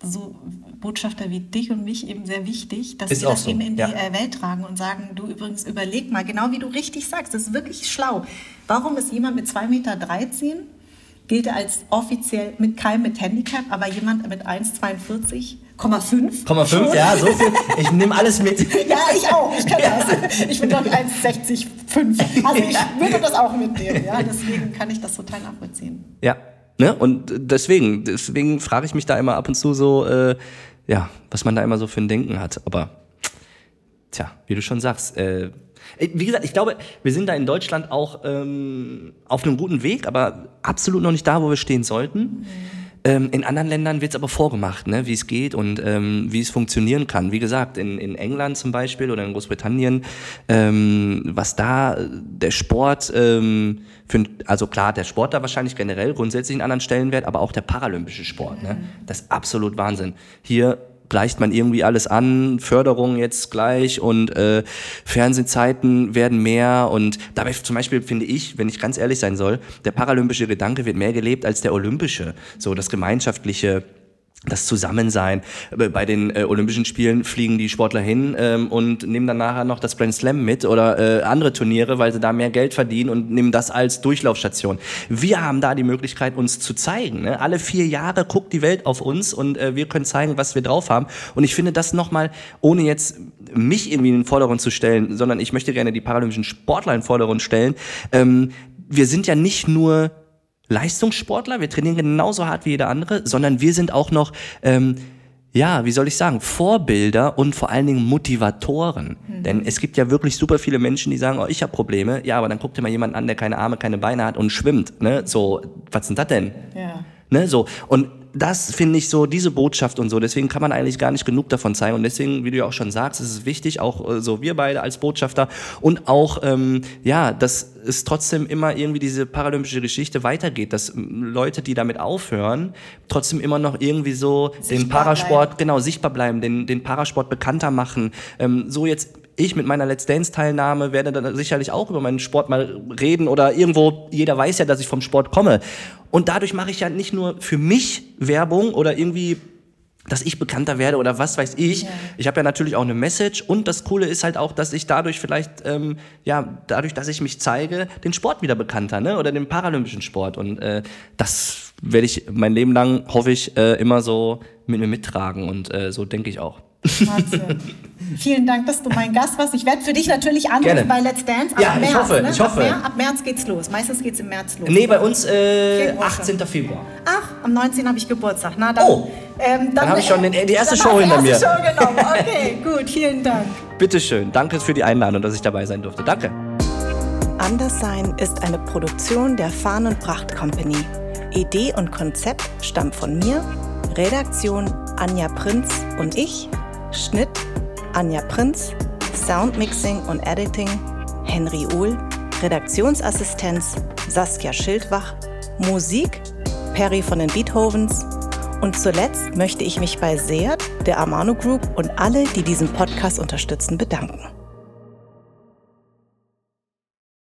so Botschafter wie dich und mich eben sehr wichtig, dass Ist wir das so, eben in ja. die äh, Welt tragen und sagen, du übrigens überleg mal, genau wie du richtig sagst, das ist wirklich schlau. Warum ist jemand mit 2,13 Meter gilt er als offiziell mit keinem mit Handicap, aber jemand mit 1,42,5 0,5, ja, so viel. Ich nehme alles mit. Ja, ich auch. Ich kann das. Ich bin ich 1,65. Also ich würde das auch mitnehmen. Ja, deswegen kann ich das total nachvollziehen. Ja. Ne? Und deswegen, deswegen frage ich mich da immer ab und zu so, äh, ja, was man da immer so für ein Denken hat. Aber tja, wie du schon sagst, äh, wie gesagt, ich glaube, wir sind da in Deutschland auch ähm, auf einem guten Weg, aber absolut noch nicht da, wo wir stehen sollten. Ähm, in anderen Ländern wird es aber vorgemacht, ne, wie es geht und ähm, wie es funktionieren kann. Wie gesagt, in, in England zum Beispiel oder in Großbritannien, ähm, was da äh, der Sport, ähm, für, also klar, der Sport da wahrscheinlich generell grundsätzlich einen anderen Stellenwert, aber auch der paralympische Sport. Ne, das ist absolut Wahnsinn. Hier gleicht man irgendwie alles an, Förderung jetzt gleich und äh, Fernsehzeiten werden mehr und dabei zum Beispiel finde ich, wenn ich ganz ehrlich sein soll, der paralympische Gedanke wird mehr gelebt als der olympische. So das gemeinschaftliche das Zusammensein. Bei den äh, Olympischen Spielen fliegen die Sportler hin ähm, und nehmen dann nachher noch das Grand Slam mit oder äh, andere Turniere, weil sie da mehr Geld verdienen und nehmen das als Durchlaufstation. Wir haben da die Möglichkeit, uns zu zeigen. Ne? Alle vier Jahre guckt die Welt auf uns und äh, wir können zeigen, was wir drauf haben. Und ich finde das nochmal, ohne jetzt mich irgendwie in den Vordergrund zu stellen, sondern ich möchte gerne die paralympischen Sportler in den Vordergrund stellen. Ähm, wir sind ja nicht nur Leistungssportler, wir trainieren genauso hart wie jeder andere, sondern wir sind auch noch, ähm, ja, wie soll ich sagen, Vorbilder und vor allen Dingen Motivatoren. Mhm. Denn es gibt ja wirklich super viele Menschen, die sagen, oh, ich habe Probleme. Ja, aber dann guckt dir mal jemand an, der keine Arme, keine Beine hat und schwimmt. Ne? So, was sind das denn? Ja. Ne? So. Und das finde ich so, diese Botschaft und so, deswegen kann man eigentlich gar nicht genug davon zeigen. Und deswegen, wie du ja auch schon sagst, ist es wichtig, auch äh, so wir beide als Botschafter und auch, ähm, ja, dass es trotzdem immer irgendwie diese paralympische Geschichte weitergeht, dass ähm, Leute, die damit aufhören, trotzdem immer noch irgendwie so sichtbar den Parasport, bleiben. genau, sichtbar bleiben, den, den Parasport bekannter machen. Ähm, so jetzt ich mit meiner Let's Dance Teilnahme werde dann sicherlich auch über meinen Sport mal reden oder irgendwo, jeder weiß ja, dass ich vom Sport komme. Und dadurch mache ich ja nicht nur für mich Werbung oder irgendwie dass ich bekannter werde oder was weiß ich. Ja. Ich habe ja natürlich auch eine Message und das Coole ist halt auch, dass ich dadurch vielleicht, ähm, ja, dadurch, dass ich mich zeige, den Sport wieder bekannter, ne? Oder den paralympischen Sport. Und äh, das werde ich mein Leben lang, hoffe ich, äh, immer so mit mir mittragen und äh, so denke ich auch. Wahnsinn. Vielen Dank, dass du mein Gast warst. Ich werde für dich natürlich anrufen bei Let's Dance. Ab ja, März, ich hoffe, ne? ich hoffe. Ab, März, ab März geht's los. Meistens geht's im März los. Nee, bei uns äh, Februar 18. Februar. Ach, am 19. habe ich Geburtstag. Na, dann, oh, ähm, dann, dann habe ich schon den, die erste Show hinter mir. Show genommen. Okay, gut, vielen Dank. Bitteschön. Danke für die Einladung, dass ich dabei sein durfte. Danke. Anderssein ist eine Produktion der Fahn und Pracht Company. Idee und Konzept stammt von mir, Redaktion Anja Prinz und ich, Schnitt Anja Prinz, Soundmixing und Editing Henry Uhl, Redaktionsassistenz Saskia Schildwach, Musik Perry von den Beethovens und zuletzt möchte ich mich bei Seat, der Amano Group und alle, die diesen Podcast unterstützen, bedanken.